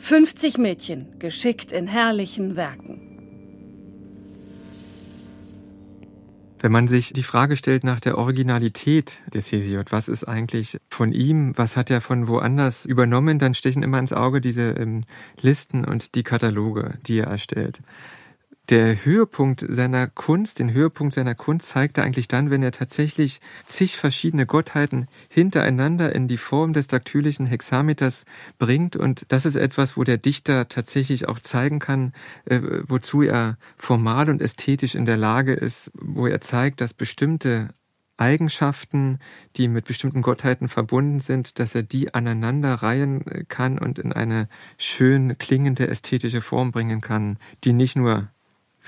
C: 50 Mädchen, geschickt in herrlichen Werken.
E: Wenn man sich die Frage stellt nach der Originalität des Hesiod, was ist eigentlich von ihm, was hat er von woanders übernommen, dann stechen immer ins Auge diese ähm, Listen und die Kataloge, die er erstellt der Höhepunkt seiner Kunst, den Höhepunkt seiner Kunst zeigt er eigentlich dann, wenn er tatsächlich zig verschiedene Gottheiten hintereinander in die Form des daktylischen Hexameters bringt. Und das ist etwas, wo der Dichter tatsächlich auch zeigen kann, äh, wozu er formal und ästhetisch in der Lage ist, wo er zeigt, dass bestimmte Eigenschaften, die mit bestimmten Gottheiten verbunden sind, dass er die aneinander reihen kann und in eine schön klingende ästhetische Form bringen kann, die nicht nur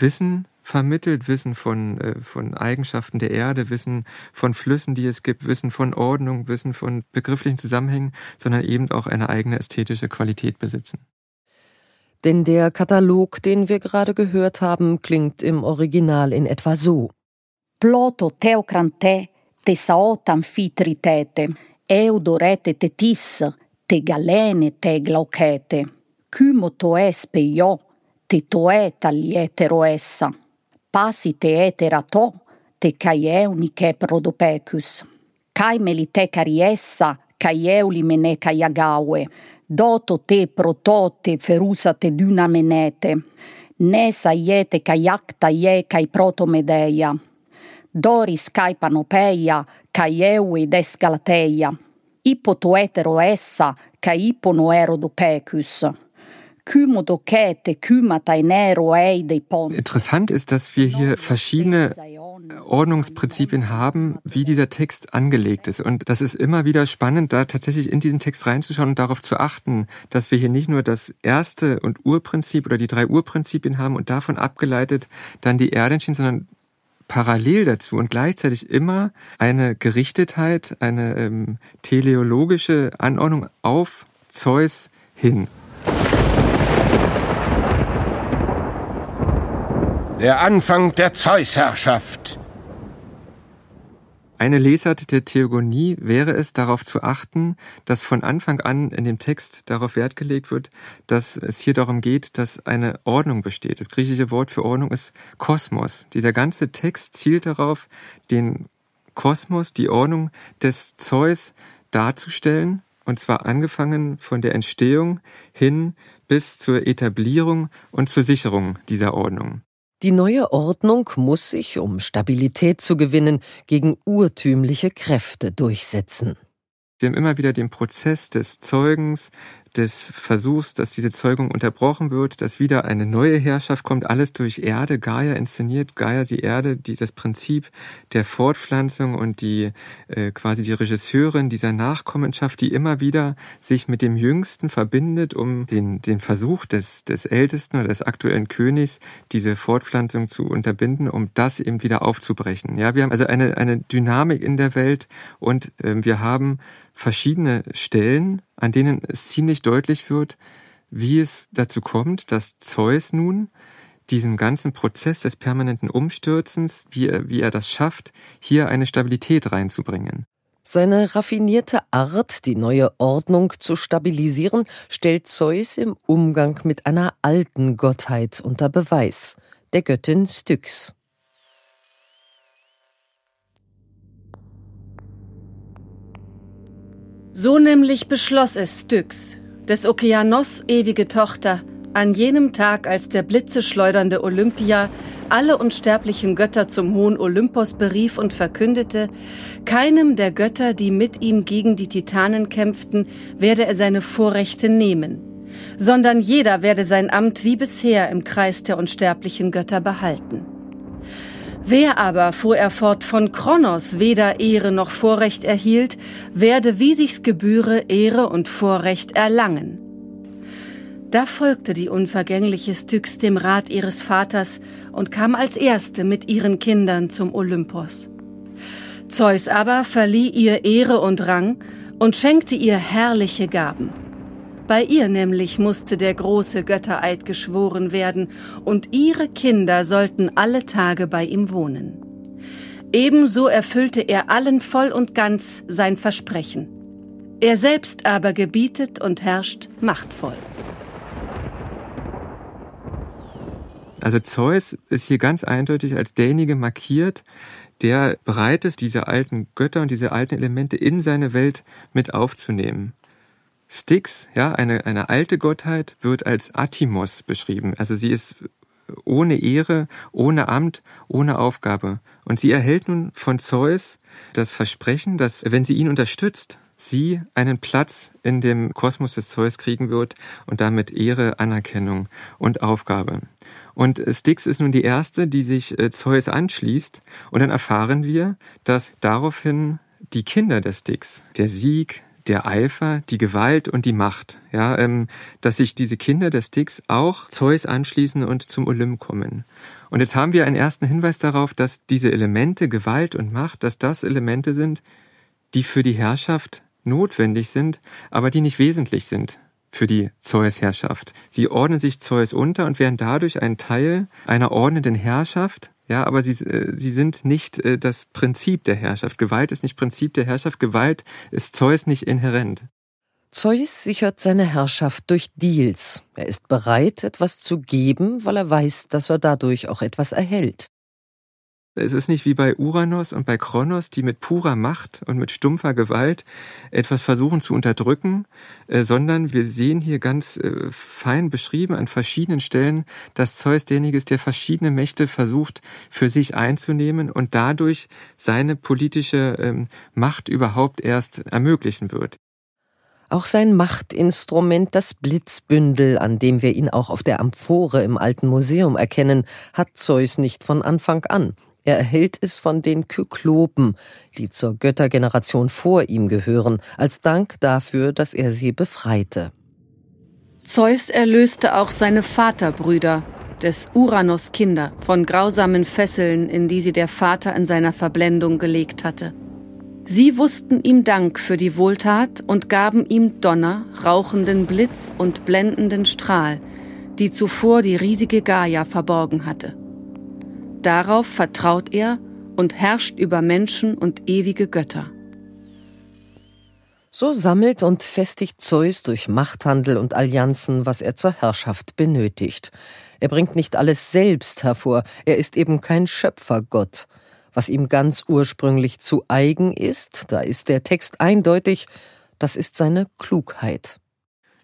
E: Wissen vermittelt, Wissen von, äh, von Eigenschaften der Erde, Wissen von Flüssen, die es gibt, Wissen von Ordnung, Wissen von begrifflichen Zusammenhängen, sondern eben auch eine eigene ästhetische Qualität besitzen.
D: Denn der Katalog, den wir gerade gehört haben, klingt im Original in etwa so.
F: Ploto teokrantē, te saot amphitritete, eudorete tetis, te galene te glaucete, kymo to es peio, Tetoeta lietero essa, pasite etera to, te cae eunice prodopecus. Cae melite cari essa, cae eulimene cae agaue, doto te protote ferusate duna menete, Ne saiete cae acta ie cae proto. Doris cae panopeia, cae eue descalateia. Galateia. Ipo toetero essa, cae ipo noero dopecus.
E: Interessant ist, dass wir hier verschiedene Ordnungsprinzipien haben, wie dieser Text angelegt ist. Und das ist immer wieder spannend, da tatsächlich in diesen Text reinzuschauen und darauf zu achten, dass wir hier nicht nur das erste und Urprinzip oder die drei Urprinzipien haben und davon abgeleitet dann die Erdenschien, sondern parallel dazu und gleichzeitig immer eine Gerichtetheit, eine ähm, teleologische Anordnung auf Zeus hin.
A: Der Anfang der Zeusherrschaft.
E: Eine Lesart der Theogonie wäre es, darauf zu achten, dass von Anfang an in dem Text darauf Wert gelegt wird, dass es hier darum geht, dass eine Ordnung besteht. Das griechische Wort für Ordnung ist Kosmos. Dieser ganze Text zielt darauf, den Kosmos, die Ordnung des Zeus darzustellen, und zwar angefangen von der Entstehung hin bis zur Etablierung und zur Sicherung dieser Ordnung.
D: Die neue Ordnung muss sich, um Stabilität zu gewinnen, gegen urtümliche Kräfte durchsetzen.
E: Wir haben immer wieder den Prozess des Zeugens, des Versuchs, dass diese Zeugung unterbrochen wird, dass wieder eine neue Herrschaft kommt, alles durch Erde. Gaia inszeniert, Gaia die Erde, die das Prinzip der Fortpflanzung und die äh, quasi die Regisseurin dieser Nachkommenschaft, die immer wieder sich mit dem Jüngsten verbindet, um den, den Versuch des, des Ältesten oder des aktuellen Königs, diese Fortpflanzung zu unterbinden, um das eben wieder aufzubrechen. Ja, wir haben also eine, eine Dynamik in der Welt und äh, wir haben verschiedene Stellen, an denen es ziemlich deutlich wird, wie es dazu kommt, dass Zeus nun diesen ganzen Prozess des permanenten Umstürzens, wie er, wie er das schafft, hier eine Stabilität reinzubringen.
D: Seine raffinierte Art, die neue Ordnung zu stabilisieren, stellt Zeus im Umgang mit einer alten Gottheit unter Beweis, der Göttin Styx.
C: So nämlich beschloss es Styx, des Okeanos ewige Tochter, an jenem Tag, als der blitzeschleudernde Olympia alle unsterblichen Götter zum hohen Olympos berief und verkündete, keinem der Götter, die mit ihm gegen die Titanen kämpften, werde er seine Vorrechte nehmen, sondern jeder werde sein Amt wie bisher im Kreis der unsterblichen Götter behalten. Wer aber, fuhr er fort, von Kronos weder Ehre noch Vorrecht erhielt, werde, wie sich's gebühre, Ehre und Vorrecht erlangen. Da folgte die unvergängliche Styx dem Rat ihres Vaters und kam als Erste mit ihren Kindern zum Olympos. Zeus aber verlieh ihr Ehre und Rang und schenkte ihr herrliche Gaben. Bei ihr nämlich musste der große Göttereid geschworen werden, und ihre Kinder sollten alle Tage bei ihm wohnen. Ebenso erfüllte er allen voll und ganz sein Versprechen. Er selbst aber gebietet und herrscht machtvoll.
E: Also Zeus ist hier ganz eindeutig als derjenige markiert, der bereit ist, diese alten Götter und diese alten Elemente in seine Welt mit aufzunehmen. Styx, ja, eine, eine alte Gottheit, wird als Atimos beschrieben. Also sie ist ohne Ehre, ohne Amt, ohne Aufgabe. Und sie erhält nun von Zeus das Versprechen, dass wenn sie ihn unterstützt, sie einen Platz in dem Kosmos des Zeus kriegen wird und damit Ehre, Anerkennung und Aufgabe. Und Styx ist nun die erste, die sich äh, Zeus anschließt. Und dann erfahren wir, dass daraufhin die Kinder des Styx, der Sieg, der Eifer, die Gewalt und die Macht, ja, ähm, dass sich diese Kinder des Styx auch Zeus anschließen und zum Olymp kommen. Und jetzt haben wir einen ersten Hinweis darauf, dass diese Elemente Gewalt und Macht, dass das Elemente sind, die für die Herrschaft notwendig sind, aber die nicht wesentlich sind. Für die Zeus-Herrschaft. Sie ordnen sich Zeus unter und werden dadurch ein Teil einer ordnenden Herrschaft, ja, aber sie, äh, sie sind nicht äh, das Prinzip der Herrschaft. Gewalt ist nicht Prinzip der Herrschaft. Gewalt ist Zeus nicht inhärent.
D: Zeus sichert seine Herrschaft durch Deals. Er ist bereit, etwas zu geben, weil er weiß, dass er dadurch auch etwas erhält.
E: Es ist nicht wie bei Uranus und bei Kronos, die mit purer Macht und mit stumpfer Gewalt etwas versuchen zu unterdrücken, äh, sondern wir sehen hier ganz äh, fein beschrieben an verschiedenen Stellen, dass Zeus derjenige ist, der verschiedene Mächte versucht für sich einzunehmen und dadurch seine politische ähm, Macht überhaupt erst ermöglichen wird.
D: Auch sein Machtinstrument, das Blitzbündel, an dem wir ihn auch auf der Amphore im alten Museum erkennen, hat Zeus nicht von Anfang an. Er erhält es von den Kyklopen, die zur Göttergeneration vor ihm gehören, als Dank dafür, dass er sie befreite.
C: Zeus erlöste auch seine Vaterbrüder, des Uranus Kinder, von grausamen Fesseln, in die sie der Vater in seiner Verblendung gelegt hatte. Sie wussten ihm Dank für die Wohltat und gaben ihm Donner, rauchenden Blitz und blendenden Strahl, die zuvor die riesige Gaia verborgen hatte. Darauf vertraut er und herrscht über Menschen und ewige Götter.
D: So sammelt und festigt Zeus durch Machthandel und Allianzen, was er zur Herrschaft benötigt. Er bringt nicht alles selbst hervor, er ist eben kein Schöpfergott. Was ihm ganz ursprünglich zu eigen ist, da ist der Text eindeutig, das ist seine Klugheit.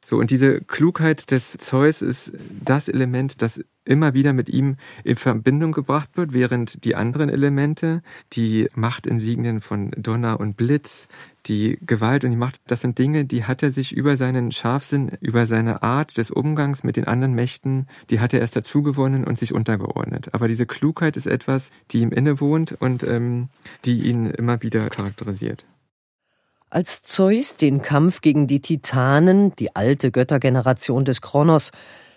E: So, und diese Klugheit des Zeus ist das Element, das immer wieder mit ihm in Verbindung gebracht wird, während die anderen Elemente, die Machtinsignien von Donner und Blitz, die Gewalt und die Macht, das sind Dinge, die hat er sich über seinen Scharfsinn, über seine Art des Umgangs mit den anderen Mächten, die hat er erst dazu gewonnen und sich untergeordnet. Aber diese Klugheit ist etwas, die ihm innewohnt und ähm, die ihn immer wieder charakterisiert.
D: Als Zeus den Kampf gegen die Titanen, die alte Göttergeneration des Kronos,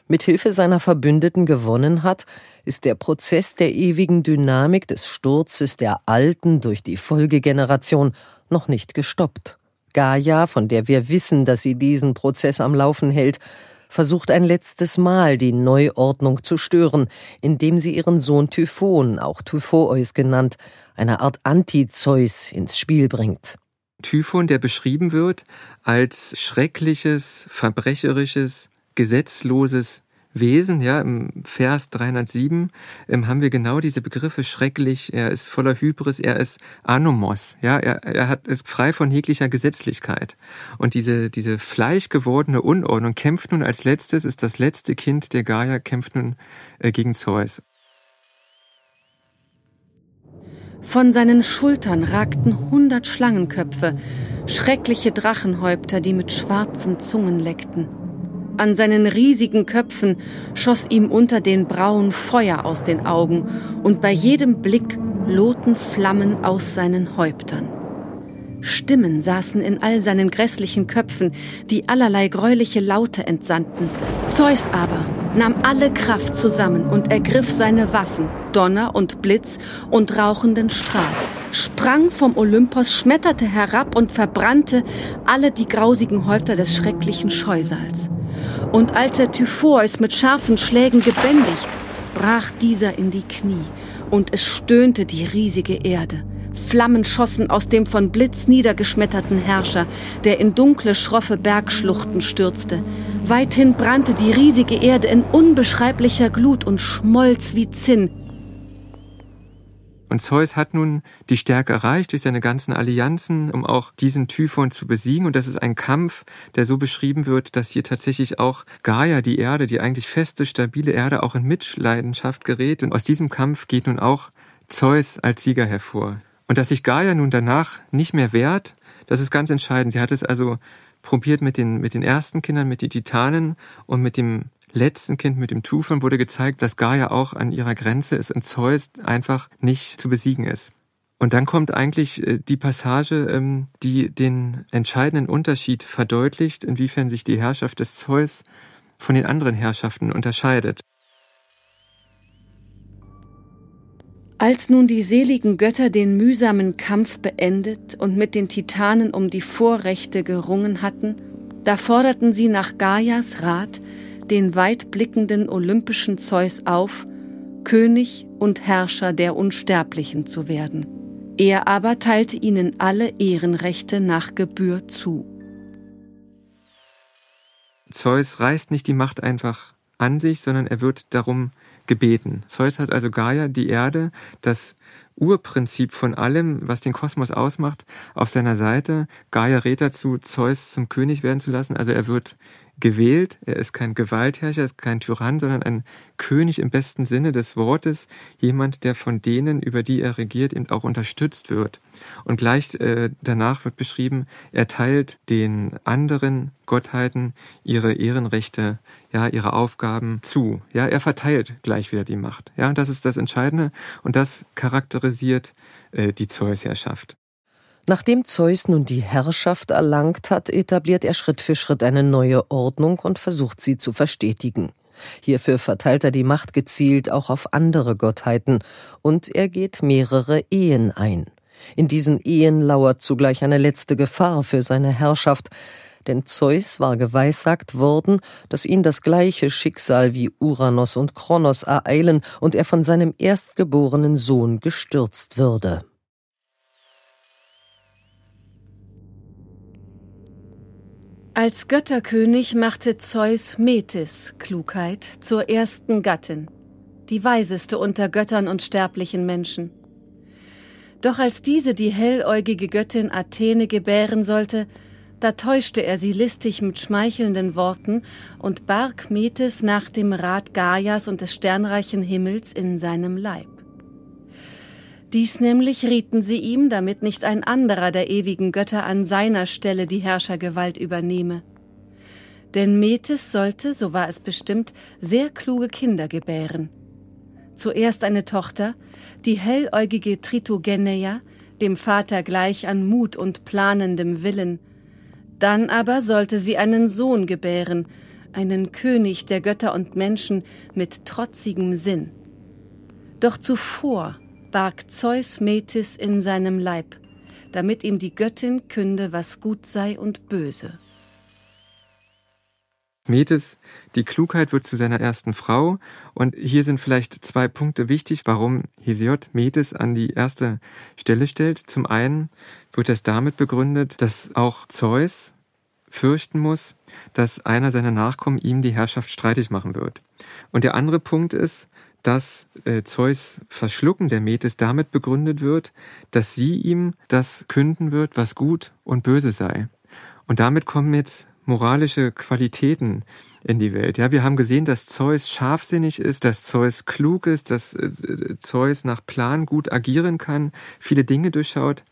D: mit Hilfe seiner Verbündeten gewonnen hat, ist der Prozess der ewigen Dynamik des Sturzes der Alten durch die Folgegeneration noch nicht gestoppt. Gaia, von der wir wissen, dass sie diesen Prozess am Laufen hält, versucht ein letztes Mal die Neuordnung zu stören, indem sie ihren Sohn Typhon, auch Typhoeus genannt, eine Art Anti-Zeus ins Spiel bringt.
E: Typhon, der beschrieben wird als schreckliches, verbrecherisches, gesetzloses Wesen, ja, im Vers 307 ähm, haben wir genau diese Begriffe schrecklich, er ist voller Hybris, er ist Anomos, ja, er, er hat, ist frei von jeglicher Gesetzlichkeit. Und diese, diese fleischgewordene Unordnung kämpft nun als letztes, ist das letzte Kind der Gaia, kämpft nun äh, gegen Zeus.
C: Von seinen Schultern ragten hundert Schlangenköpfe, schreckliche Drachenhäupter, die mit schwarzen Zungen leckten. An seinen riesigen Köpfen schoss ihm unter den Brauen Feuer aus den Augen, und bei jedem Blick lohten Flammen aus seinen Häuptern. Stimmen saßen in all seinen grässlichen Köpfen, die allerlei greuliche Laute entsandten. Zeus aber nahm alle Kraft zusammen und ergriff seine Waffen, Donner und Blitz und rauchenden Strahl, sprang vom Olympos, schmetterte herab und verbrannte alle die grausigen Häupter des schrecklichen Scheusals. Und als er Typhoeus mit scharfen Schlägen gebändigt, brach dieser in die Knie, und es stöhnte die riesige Erde. Flammen schossen aus dem von Blitz niedergeschmetterten Herrscher, der in dunkle, schroffe Bergschluchten stürzte. Weithin brannte die riesige Erde in unbeschreiblicher Glut und schmolz wie Zinn,
E: und Zeus hat nun die Stärke erreicht durch seine ganzen Allianzen, um auch diesen Typhon zu besiegen. Und das ist ein Kampf, der so beschrieben wird, dass hier tatsächlich auch Gaia, die Erde, die eigentlich feste, stabile Erde, auch in Mitleidenschaft gerät. Und aus diesem Kampf geht nun auch Zeus als Sieger hervor. Und dass sich Gaia nun danach nicht mehr wehrt, das ist ganz entscheidend. Sie hat es also probiert mit den, mit den ersten Kindern, mit den Titanen und mit dem letzten Kind mit dem Tufern wurde gezeigt, dass Gaia auch an ihrer Grenze ist und Zeus einfach nicht zu besiegen ist. Und dann kommt eigentlich äh, die Passage, ähm, die den entscheidenden Unterschied verdeutlicht, inwiefern sich die Herrschaft des Zeus von den anderen Herrschaften unterscheidet.
C: Als nun die seligen Götter den mühsamen Kampf beendet und mit den Titanen um die Vorrechte gerungen hatten, Da forderten sie nach Gaias Rat den weitblickenden olympischen Zeus auf, König und Herrscher der Unsterblichen zu werden. Er aber teilte ihnen alle Ehrenrechte nach Gebühr zu.
E: Zeus reißt nicht die Macht einfach an sich, sondern er wird darum gebeten. Zeus hat also Gaia, die Erde, das Urprinzip von allem, was den Kosmos ausmacht, auf seiner Seite. Gaia rät dazu, Zeus zum König werden zu lassen. Also er wird gewählt. Er ist kein Gewaltherrscher, er ist kein Tyrann, sondern ein König im besten Sinne des Wortes. Jemand, der von denen, über die er regiert, eben auch unterstützt wird. Und gleich äh, danach wird beschrieben, er teilt den anderen Gottheiten ihre Ehrenrechte, ja, ihre Aufgaben zu. Ja, er verteilt gleich wieder die Macht. Ja, und das ist das Entscheidende. Und das charakterisiert äh, die Zeusherrschaft.
D: Nachdem Zeus nun die Herrschaft erlangt hat, etabliert er Schritt für Schritt eine neue Ordnung und versucht sie zu verstetigen. Hierfür verteilt er die Macht gezielt auch auf andere Gottheiten und er geht mehrere Ehen ein. In diesen Ehen lauert zugleich eine letzte Gefahr für seine Herrschaft, denn Zeus war geweissagt worden, dass ihn das gleiche Schicksal wie Uranus und Kronos ereilen und er von seinem erstgeborenen Sohn gestürzt würde.
C: Als Götterkönig machte Zeus Metis, Klugheit, zur ersten Gattin, die weiseste unter Göttern und sterblichen Menschen. Doch als diese die helläugige Göttin Athene gebären sollte, da täuschte er sie listig mit schmeichelnden Worten und barg Metis nach dem Rat Gaias und des sternreichen Himmels in seinem Leib. Dies nämlich rieten sie ihm, damit nicht ein anderer der ewigen Götter an seiner Stelle die Herrschergewalt übernehme. Denn Metis sollte, so war es bestimmt, sehr kluge Kinder gebären. Zuerst eine Tochter, die helläugige Tritogeneia, dem Vater gleich an Mut und planendem Willen. Dann aber sollte sie einen Sohn gebären, einen König der Götter und Menschen mit trotzigem Sinn. Doch zuvor barg Zeus Metis in seinem Leib, damit ihm die Göttin künde, was gut sei und böse.
E: Metis, die Klugheit wird zu seiner ersten Frau. Und hier sind vielleicht zwei Punkte wichtig, warum Hesiod Metis an die erste Stelle stellt. Zum einen wird das damit begründet, dass auch Zeus fürchten muss, dass einer seiner Nachkommen ihm die Herrschaft streitig machen wird. Und der andere Punkt ist, dass äh, Zeus Verschlucken der Metis damit begründet wird, dass sie ihm das künden wird, was gut und böse sei. Und damit kommen jetzt moralische Qualitäten in die Welt. Ja, wir haben gesehen, dass Zeus scharfsinnig ist, dass Zeus klug ist, dass äh, Zeus nach Plan gut agieren kann, viele Dinge durchschaut.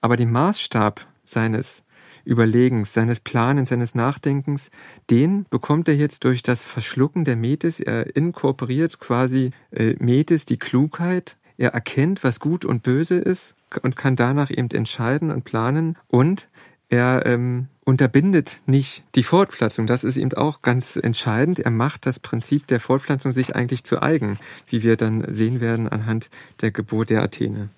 E: Aber den Maßstab seines Überlegens, seines Planens, seines Nachdenkens, den bekommt er jetzt durch das Verschlucken der Metis. Er inkorporiert quasi äh, Metis, die Klugheit. Er erkennt, was gut und böse ist und kann danach eben entscheiden und planen. Und er ähm, unterbindet nicht die Fortpflanzung. Das ist eben auch ganz entscheidend. Er macht das Prinzip der Fortpflanzung sich eigentlich zu eigen, wie wir dann sehen werden anhand der Geburt der Athene.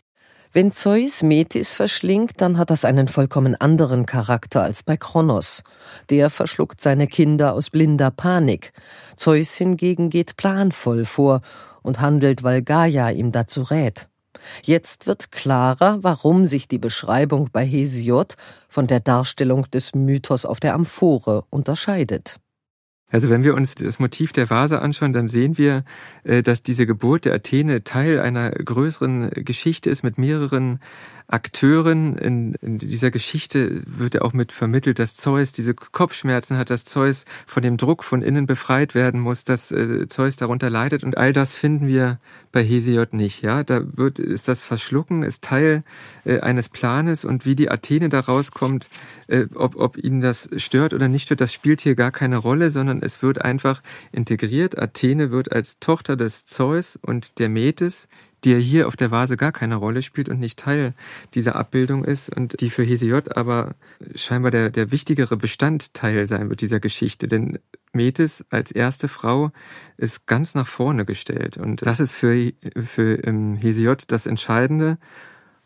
D: Wenn Zeus Metis verschlingt, dann hat das einen vollkommen anderen Charakter als bei Kronos. Der verschluckt seine Kinder aus blinder Panik. Zeus hingegen geht planvoll vor und handelt, weil Gaia ihm dazu rät. Jetzt wird klarer, warum sich die Beschreibung bei Hesiod von der Darstellung des Mythos auf der Amphore unterscheidet.
E: Also wenn wir uns das Motiv der Vase anschauen, dann sehen wir, äh, dass diese Geburt der Athene Teil einer größeren Geschichte ist mit mehreren Akteuren. In, in dieser Geschichte wird ja auch mit vermittelt, dass Zeus diese Kopfschmerzen hat, dass Zeus von dem Druck von innen befreit werden muss, dass äh, Zeus darunter leidet und all das finden wir bei Hesiod nicht. Ja, da wird ist das Verschlucken ist Teil äh, eines Planes und wie die Athene da rauskommt, äh, ob ob ihnen das stört oder nicht stört, das spielt hier gar keine Rolle, sondern es wird einfach integriert. Athene wird als Tochter des Zeus und der Metis die ja hier auf der Vase gar keine Rolle spielt und nicht Teil dieser Abbildung ist und die für Hesiod aber scheinbar der, der wichtigere Bestandteil sein wird dieser Geschichte. Denn Metis als erste Frau ist ganz nach vorne gestellt und das ist für, für ähm, Hesiod das Entscheidende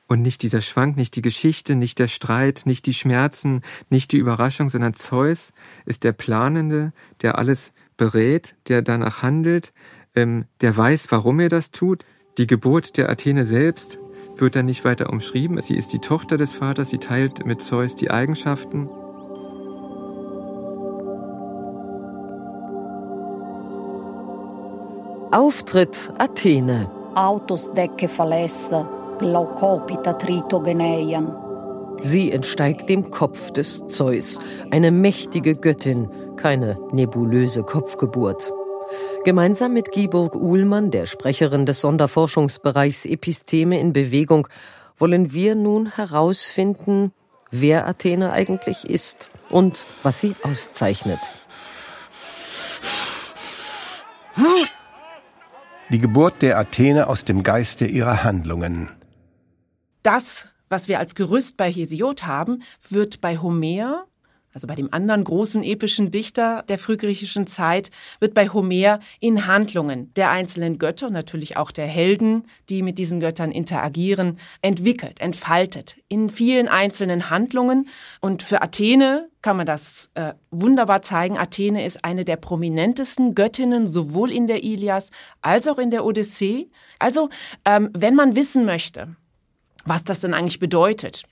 E: Und nicht dieser Schwank, nicht die Geschichte, nicht der Streit, nicht die Schmerzen, nicht die Überraschung, sondern Zeus ist der Planende, der alles berät, der danach handelt, ähm, der weiß, warum er das tut. Die Geburt der Athene selbst wird dann nicht weiter umschrieben. Sie ist die Tochter des Vaters, sie teilt mit Zeus die Eigenschaften.
D: Auftritt Athene.
F: Autos decke falesse, glaukopita tritogeneian.
D: Sie entsteigt dem Kopf des Zeus, eine mächtige Göttin, keine nebulöse Kopfgeburt. Gemeinsam mit Giburg Uhlmann, der Sprecherin des Sonderforschungsbereichs Episteme in Bewegung, wollen wir nun herausfinden, wer Athene eigentlich ist und was sie auszeichnet.
A: Die Geburt der Athene aus dem Geiste ihrer Handlungen.
G: Das, was wir als Gerüst bei Hesiod haben, wird bei Homer also bei dem anderen großen epischen Dichter der frühgriechischen Zeit, wird bei Homer in Handlungen der einzelnen Götter und natürlich auch der Helden, die mit diesen Göttern interagieren, entwickelt, entfaltet in vielen einzelnen Handlungen. Und für Athene kann man das äh, wunderbar zeigen. Athene ist eine der prominentesten Göttinnen sowohl in der Ilias als auch in der Odyssee. Also, ähm, wenn man wissen möchte, was das denn eigentlich bedeutet,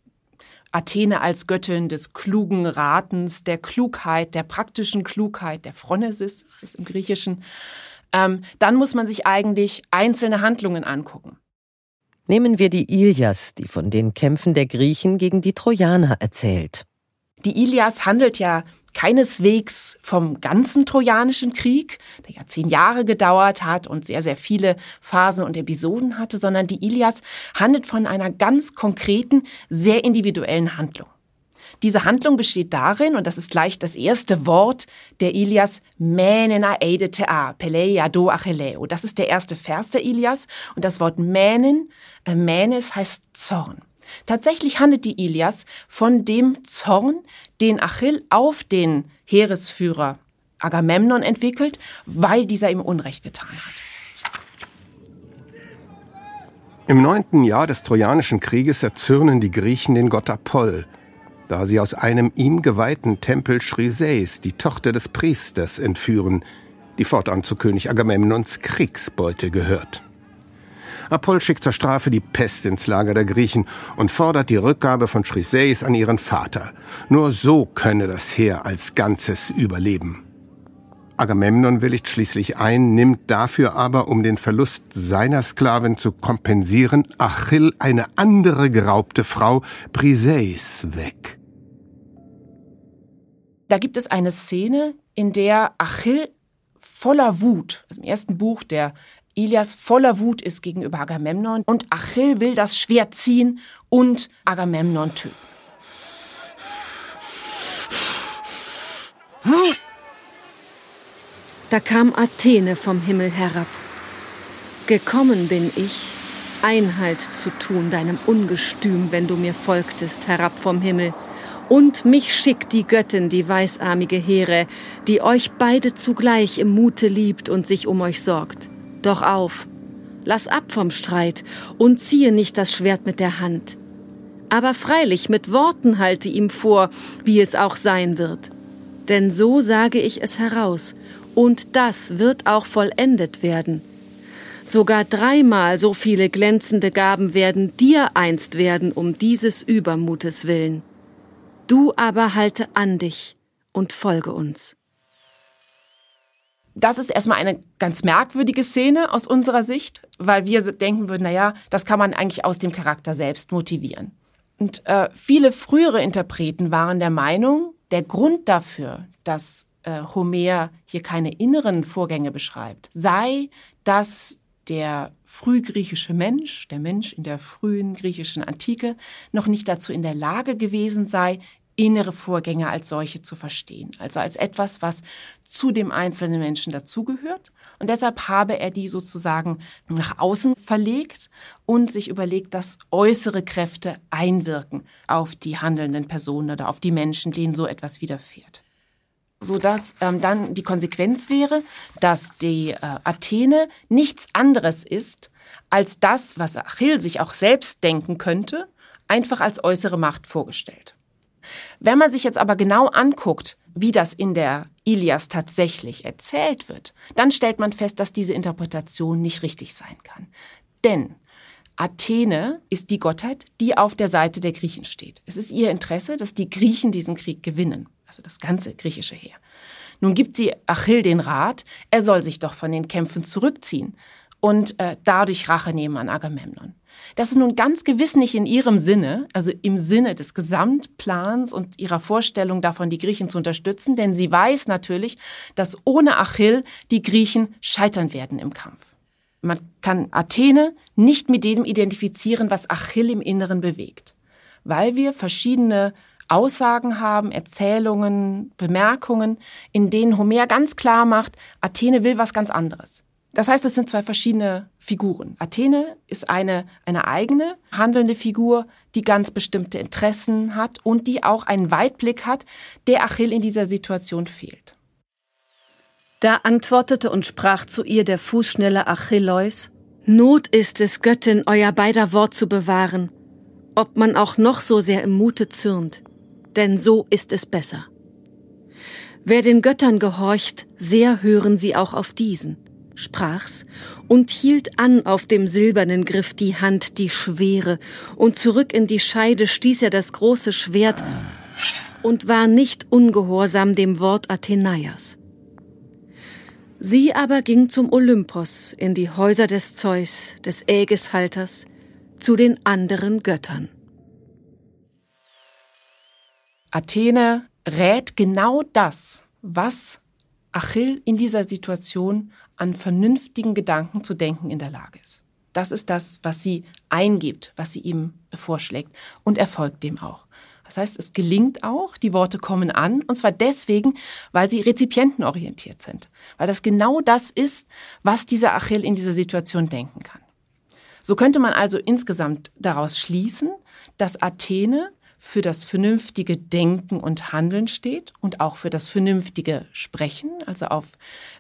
G: Athene als Göttin des klugen Ratens, der Klugheit, der praktischen Klugheit, der Phronesis, ist es im Griechischen, ähm, dann muss man sich eigentlich einzelne Handlungen angucken.
D: Nehmen wir die Ilias, die von den Kämpfen der Griechen gegen die Trojaner erzählt.
G: Die Ilias handelt ja keineswegs vom ganzen Trojanischen Krieg, der ja zehn Jahre gedauert hat und sehr, sehr viele Phasen und Episoden hatte, sondern die Ilias handelt von einer ganz konkreten, sehr individuellen Handlung. Diese Handlung besteht darin, und das ist gleich das erste Wort der Ilias, Mänen aeide a, peleia do acheleo. Das ist der erste Vers der Ilias. Und das Wort Mänen, äh, Mänes heißt Zorn. Tatsächlich handelt die Ilias von dem Zorn, den Achill auf den Heeresführer Agamemnon entwickelt, weil dieser ihm Unrecht getan hat.
A: Im neunten Jahr des Trojanischen Krieges erzürnen die Griechen den Gott Apoll, da sie aus einem ihm geweihten Tempel Chryseis die Tochter des Priesters entführen, die fortan zu König Agamemnons Kriegsbeute gehört. Apoll schickt zur Strafe die Pest ins Lager der Griechen und fordert die Rückgabe von Chryseis an ihren Vater. Nur so könne das Heer als Ganzes überleben. Agamemnon willigt schließlich ein, nimmt dafür aber, um den Verlust seiner Sklavin zu kompensieren, Achill eine andere geraubte Frau, Briseis, weg.
G: Da gibt es eine Szene, in der Achill voller Wut, also im ersten Buch der Ilias voller Wut ist gegenüber Agamemnon und Achill will das Schwert ziehen und Agamemnon töten.
C: Da kam Athene vom Himmel herab. Gekommen bin ich, Einhalt zu tun deinem Ungestüm, wenn du mir folgtest, herab vom Himmel. Und mich schickt die Göttin, die weißarmige Here, die euch beide zugleich im Mute liebt und sich um euch sorgt. Doch auf, lass ab vom Streit und ziehe nicht das Schwert mit der Hand. Aber freilich mit Worten halte ihm vor, wie es auch sein wird. Denn so sage ich es heraus, und das wird auch vollendet werden. Sogar dreimal so viele glänzende Gaben werden dir einst werden um dieses Übermutes willen. Du aber halte an dich und folge uns
G: das ist erstmal eine ganz merkwürdige Szene aus unserer Sicht, weil wir denken würden, naja, das kann man eigentlich aus dem Charakter selbst motivieren. Und äh, viele frühere Interpreten waren der Meinung, der Grund dafür, dass äh, Homer hier keine inneren Vorgänge beschreibt, sei, dass der frühgriechische Mensch, der Mensch in der frühen griechischen Antike, noch nicht dazu in der Lage gewesen sei, innere Vorgänge als solche zu verstehen, also als etwas, was zu dem einzelnen Menschen dazugehört. Und deshalb habe er die sozusagen nach außen verlegt und sich überlegt, dass äußere Kräfte einwirken auf die handelnden Personen oder auf die Menschen, denen so etwas widerfährt. sodass ähm, dann die Konsequenz wäre, dass die äh, Athene nichts anderes ist als das, was Achill sich auch selbst denken könnte, einfach als äußere Macht vorgestellt. Wenn man sich jetzt aber genau anguckt, wie das in der Ilias tatsächlich erzählt wird, dann stellt man fest, dass diese Interpretation nicht richtig sein kann. Denn Athene ist die Gottheit, die auf der Seite der Griechen steht. Es ist ihr Interesse, dass die Griechen diesen Krieg gewinnen, also das ganze griechische Heer. Nun gibt sie Achill den Rat, er soll sich doch von den Kämpfen zurückziehen und äh, dadurch Rache nehmen an Agamemnon. Das ist nun ganz gewiss nicht in ihrem Sinne, also im Sinne des Gesamtplans und ihrer Vorstellung davon, die Griechen zu unterstützen, denn sie weiß natürlich, dass ohne Achill die Griechen scheitern werden im Kampf. Man kann Athene nicht mit dem identifizieren, was Achill im Inneren bewegt, weil wir verschiedene Aussagen haben, Erzählungen, Bemerkungen, in denen Homer ganz klar macht, Athene will was ganz anderes. Das heißt, es sind zwei verschiedene Figuren. Athene ist eine, eine eigene handelnde Figur, die ganz bestimmte Interessen hat und die auch einen Weitblick hat, der Achill in dieser Situation fehlt.
C: Da antwortete und sprach zu ihr der fußschnelle Achilleus, Not ist es, Göttin, euer beider Wort zu bewahren, ob man auch noch so sehr im Mute zürnt, denn so ist es besser. Wer den Göttern gehorcht, sehr hören sie auch auf diesen sprach's und hielt an auf dem silbernen Griff die Hand, die schwere, und zurück in die Scheide stieß er das große Schwert und war nicht ungehorsam dem Wort Athenaias. Sie aber ging zum Olympos in die Häuser des Zeus, des Ägishalters, zu den anderen Göttern.
G: Athene rät genau das, was Achill in dieser Situation an vernünftigen Gedanken zu denken in der Lage ist. Das ist das, was sie eingibt, was sie ihm vorschlägt und erfolgt dem auch. Das heißt, es gelingt auch, die Worte kommen an, und zwar deswegen, weil sie rezipientenorientiert sind, weil das genau das ist, was dieser Achill in dieser Situation denken kann. So könnte man also insgesamt daraus schließen, dass Athene für das vernünftige Denken und Handeln steht und auch für das vernünftige Sprechen, also auf,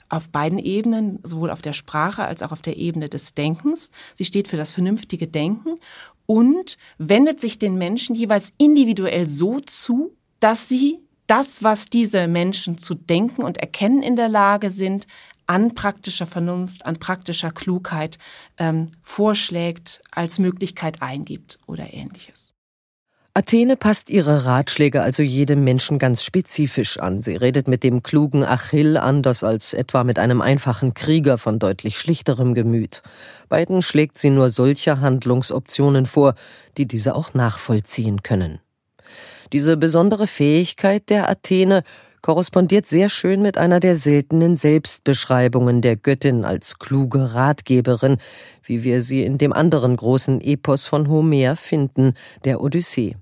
G: auf beiden Ebenen, sowohl auf der Sprache als auch auf der Ebene des Denkens. Sie steht für das vernünftige Denken und wendet sich den Menschen jeweils individuell so zu, dass sie das, was diese Menschen zu denken und erkennen in der Lage sind, an praktischer Vernunft, an praktischer Klugheit ähm, vorschlägt, als Möglichkeit eingibt oder ähnliches.
D: Athene passt ihre Ratschläge also jedem Menschen ganz spezifisch an. Sie redet mit dem klugen Achill anders als etwa mit einem einfachen Krieger von deutlich schlichterem Gemüt. Beiden schlägt sie nur solche Handlungsoptionen vor, die diese auch nachvollziehen können. Diese besondere Fähigkeit der Athene korrespondiert sehr schön mit einer der seltenen Selbstbeschreibungen der Göttin als kluge Ratgeberin, wie wir sie in dem anderen großen Epos von Homer finden, der Odyssee.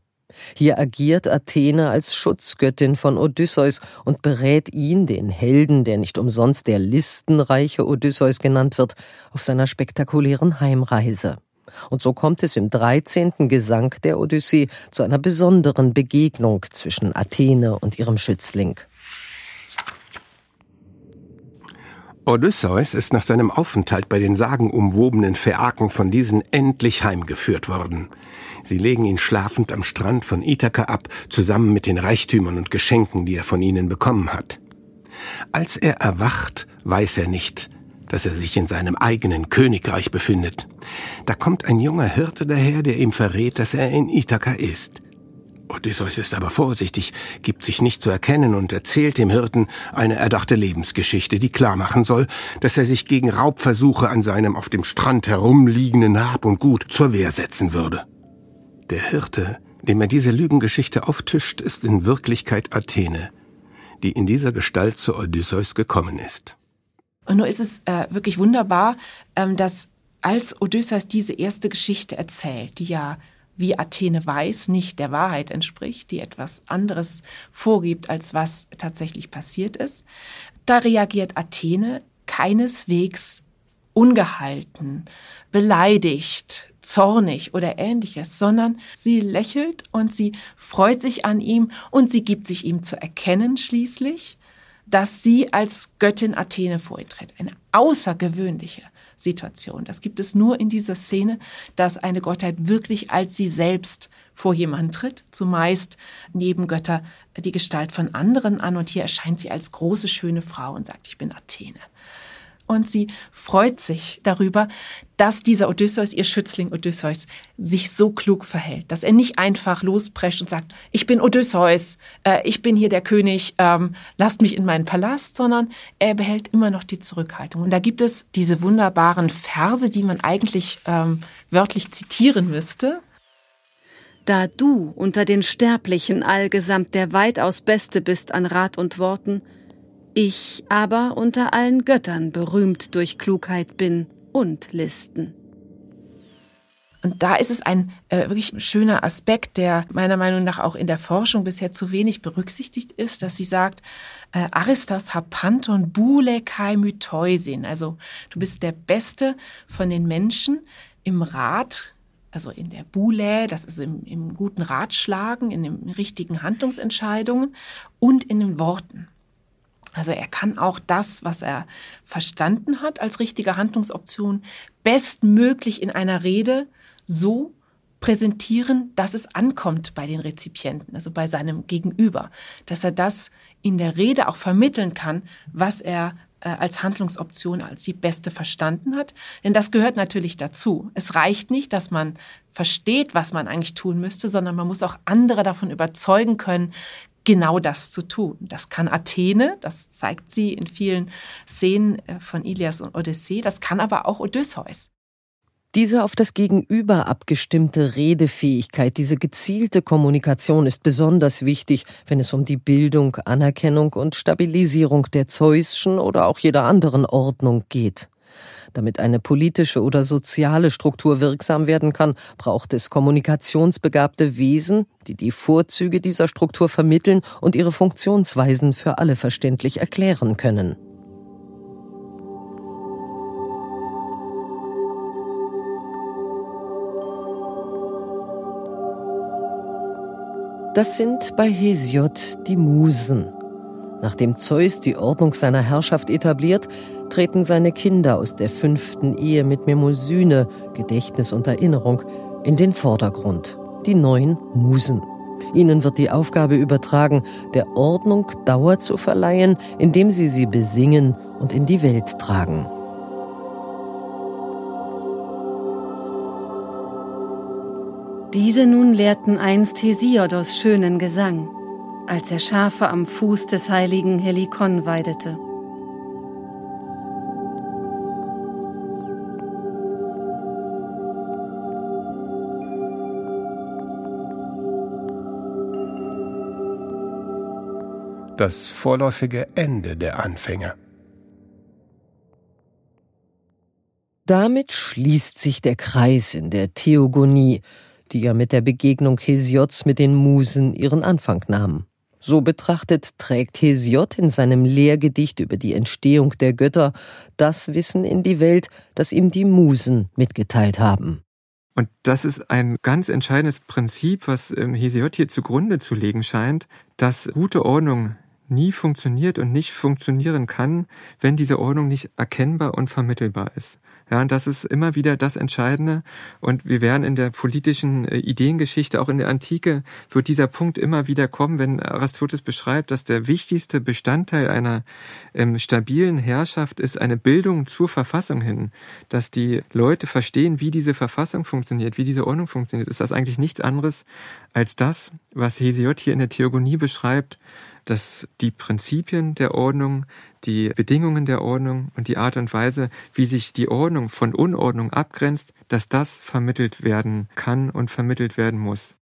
D: Hier agiert Athene als Schutzgöttin von Odysseus und berät ihn, den Helden, der nicht umsonst der listenreiche Odysseus genannt wird, auf seiner spektakulären Heimreise. Und so kommt es im 13. Gesang der Odyssee zu einer besonderen Begegnung zwischen Athene und ihrem Schützling.
A: Odysseus ist nach seinem Aufenthalt bei den sagenumwobenen Phäaken von diesen endlich heimgeführt worden. Sie legen ihn schlafend am Strand von Ithaka ab, zusammen mit den Reichtümern und Geschenken, die er von ihnen bekommen hat. Als er erwacht, weiß er nicht, dass er sich in seinem eigenen Königreich befindet. Da kommt ein junger Hirte daher, der ihm verrät, dass er in Ithaka ist. Odysseus ist aber vorsichtig, gibt sich nicht zu erkennen und erzählt dem Hirten eine erdachte Lebensgeschichte, die klar machen soll, dass er sich gegen Raubversuche an seinem auf dem Strand herumliegenden Hab und Gut zur Wehr setzen würde. Der Hirte, dem er diese Lügengeschichte auftischt, ist in Wirklichkeit Athene, die in dieser Gestalt zu Odysseus gekommen ist.
G: Und nur ist es äh, wirklich wunderbar, ähm, dass als Odysseus diese erste Geschichte erzählt, die ja, wie Athene weiß, nicht der Wahrheit entspricht, die etwas anderes vorgibt, als was tatsächlich passiert ist, da reagiert Athene keineswegs ungehalten, beleidigt, zornig oder ähnliches, sondern sie lächelt und sie freut sich an ihm und sie gibt sich ihm zu erkennen schließlich, dass sie als Göttin Athene vor ihn tritt. Eine außergewöhnliche Situation. Das gibt es nur in dieser Szene, dass eine Gottheit wirklich als sie selbst vor jemanden tritt. Zumeist neben Götter die Gestalt von anderen an und hier erscheint sie als große, schöne Frau und sagt, ich bin Athene und sie freut sich darüber, dass dieser Odysseus, ihr Schützling Odysseus, sich so klug verhält, dass er nicht einfach losprescht und sagt, ich bin Odysseus, äh, ich bin hier der König, ähm, lasst mich in meinen Palast, sondern er behält immer noch die Zurückhaltung. Und da gibt es diese wunderbaren Verse, die man eigentlich ähm, wörtlich zitieren müsste.
C: Da du unter den Sterblichen allgesamt der weitaus Beste bist an Rat und Worten, ich aber unter allen Göttern berühmt durch Klugheit bin und Listen.
G: Und da ist es ein äh, wirklich schöner Aspekt, der meiner Meinung nach auch in der Forschung bisher zu wenig berücksichtigt ist, dass sie sagt, äh, Aristos hapanton bule kai mytheusin. Also du bist der Beste von den Menschen im Rat, also in der Bule, das ist im, im guten Ratschlagen, in den richtigen Handlungsentscheidungen und in den Worten. Also er kann auch das, was er verstanden hat als richtige Handlungsoption, bestmöglich in einer Rede so präsentieren, dass es ankommt bei den Rezipienten, also bei seinem Gegenüber, dass er das in der Rede auch vermitteln kann, was er äh, als Handlungsoption als die beste verstanden hat. Denn das gehört natürlich dazu. Es reicht nicht, dass man versteht, was man eigentlich tun müsste, sondern man muss auch andere davon überzeugen können, genau das zu tun. Das kann Athene, das zeigt sie in vielen Szenen äh, von Ilias und Odyssee, das kann aber auch Odysseus.
D: Diese auf das Gegenüber abgestimmte Redefähigkeit, diese gezielte Kommunikation ist besonders wichtig, wenn es um die Bildung, Anerkennung und Stabilisierung der Zeusschen oder auch jeder anderen Ordnung geht. Damit eine politische oder soziale Struktur wirksam werden kann, braucht es kommunikationsbegabte Wesen, die die Vorzüge dieser Struktur vermitteln und ihre Funktionsweisen für alle verständlich erklären können. Das sind bei Hesiod die Musen. Nachdem Zeus die Ordnung seiner Herrschaft etabliert, treten seine Kinder aus der fünften Ehe mit Mnemosyne, Gedächtnis und Erinnerung, in den Vordergrund, die neuen Musen. Ihnen wird die Aufgabe übertragen, der Ordnung Dauer zu verleihen, indem sie sie besingen und in die Welt tragen.
C: Diese nun lehrten einst Hesiodos schönen Gesang, als er Schafe am Fuß des heiligen Helikon weidete.
A: Das vorläufige Ende der Anfänge.
D: Damit schließt sich der Kreis in der Theogonie, die ja mit der Begegnung Hesiods mit den Musen ihren Anfang nahm. So betrachtet trägt Hesiod in seinem Lehrgedicht über die Entstehung der Götter das Wissen in die Welt, das ihm die Musen mitgeteilt haben.
E: Und das ist ein ganz entscheidendes Prinzip, was ähm, Hesiod hier zugrunde zu legen scheint, dass gute Ordnung nie funktioniert und nicht funktionieren kann, wenn diese Ordnung nicht erkennbar und vermittelbar ist. Ja, und das ist immer wieder das Entscheidende. Und wir werden in der politischen äh, Ideengeschichte, auch in der Antike, wird dieser Punkt immer wieder kommen, wenn Aristoteles beschreibt, dass der wichtigste Bestandteil einer ähm, stabilen Herrschaft ist eine Bildung zur Verfassung hin. Dass die Leute verstehen, wie diese Verfassung funktioniert, wie diese Ordnung funktioniert, ist das eigentlich nichts anderes als das, was Hesiod hier in der Theogonie beschreibt, dass die Prinzipien der Ordnung, die Bedingungen der Ordnung und die Art und Weise, wie sich die Ordnung von Unordnung abgrenzt, dass das vermittelt werden kann und vermittelt werden muss.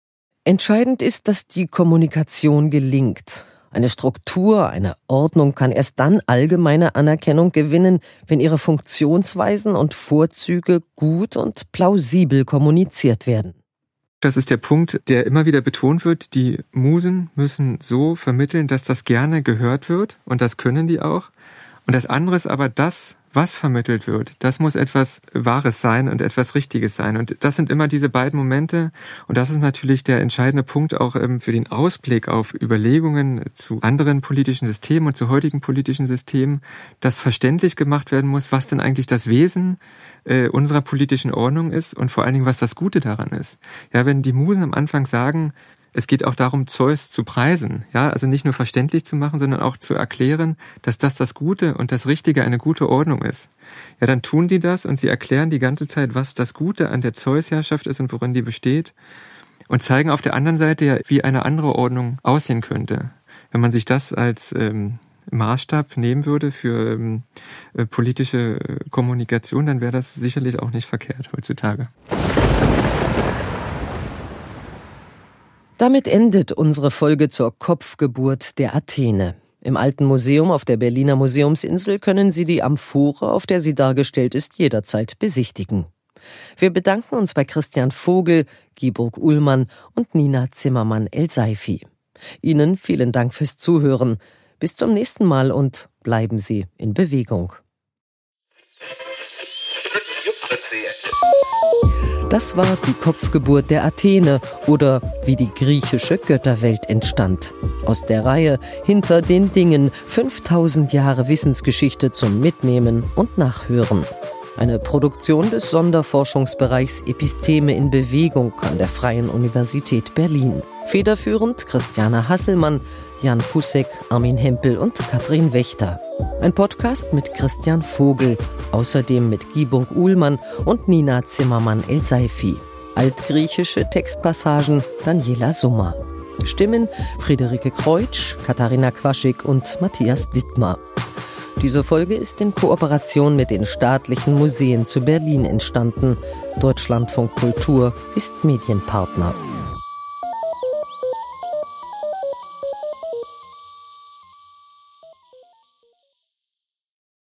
D: Entscheidend ist, dass die Kommunikation gelingt. Eine Struktur, eine Ordnung kann erst dann allgemeine Anerkennung gewinnen, wenn ihre Funktionsweisen und Vorzüge gut und plausibel kommuniziert werden.
E: Das ist der Punkt, der immer wieder betont wird. Die Musen müssen so vermitteln, dass das gerne gehört wird und das können die auch. Und das andere ist aber das, was vermittelt wird, das muss etwas Wahres sein und etwas Richtiges sein. Und das sind immer diese beiden Momente. Und das ist natürlich der entscheidende Punkt auch ähm, für den Ausblick auf Überlegungen zu anderen politischen Systemen und zu heutigen politischen Systemen, dass verständlich gemacht werden muss, was denn eigentlich das Wesen äh, unserer politischen Ordnung ist und vor allen Dingen, was das Gute daran ist. Ja, wenn die Musen am Anfang sagen, es geht auch darum, Zeus zu preisen. Ja, also nicht nur verständlich zu machen, sondern auch zu erklären, dass das das Gute und das Richtige eine gute Ordnung ist. Ja, dann tun sie das und sie erklären die ganze Zeit, was das Gute an der Zeus-Herrschaft ist und worin die besteht und zeigen auf der anderen Seite ja, wie eine andere Ordnung aussehen könnte. Wenn man sich das als ähm, Maßstab nehmen würde für ähm, äh, politische äh, Kommunikation, dann wäre das sicherlich auch nicht verkehrt heutzutage.
D: Damit endet unsere Folge zur Kopfgeburt der Athene. Im Alten Museum auf der Berliner Museumsinsel können Sie die Amphore, auf der sie dargestellt ist, jederzeit besichtigen. Wir bedanken uns bei Christian Vogel, Giburg Ullmann und Nina Zimmermann-El-Seifi. Ihnen vielen Dank fürs Zuhören. Bis zum nächsten Mal und bleiben Sie in Bewegung. Das war die Kopfgeburt der Athene oder wie die griechische Götterwelt entstand. Aus der Reihe Hinter den Dingen 5000 Jahre Wissensgeschichte zum Mitnehmen und Nachhören. Eine Produktion des Sonderforschungsbereichs Episteme in Bewegung an der Freien Universität Berlin. Federführend Christiane Hasselmann, Jan Fussek, Armin Hempel und Katrin Wächter. Ein Podcast mit Christian Vogel, außerdem mit Giburg Uhlmann und Nina Zimmermann-El-Seifi. Altgriechische Textpassagen Daniela Summer. Stimmen Friederike Kreutsch, Katharina Quaschik und Matthias Dittmar. Diese Folge ist in Kooperation mit den staatlichen Museen zu Berlin entstanden. Deutschlandfunk Kultur ist Medienpartner.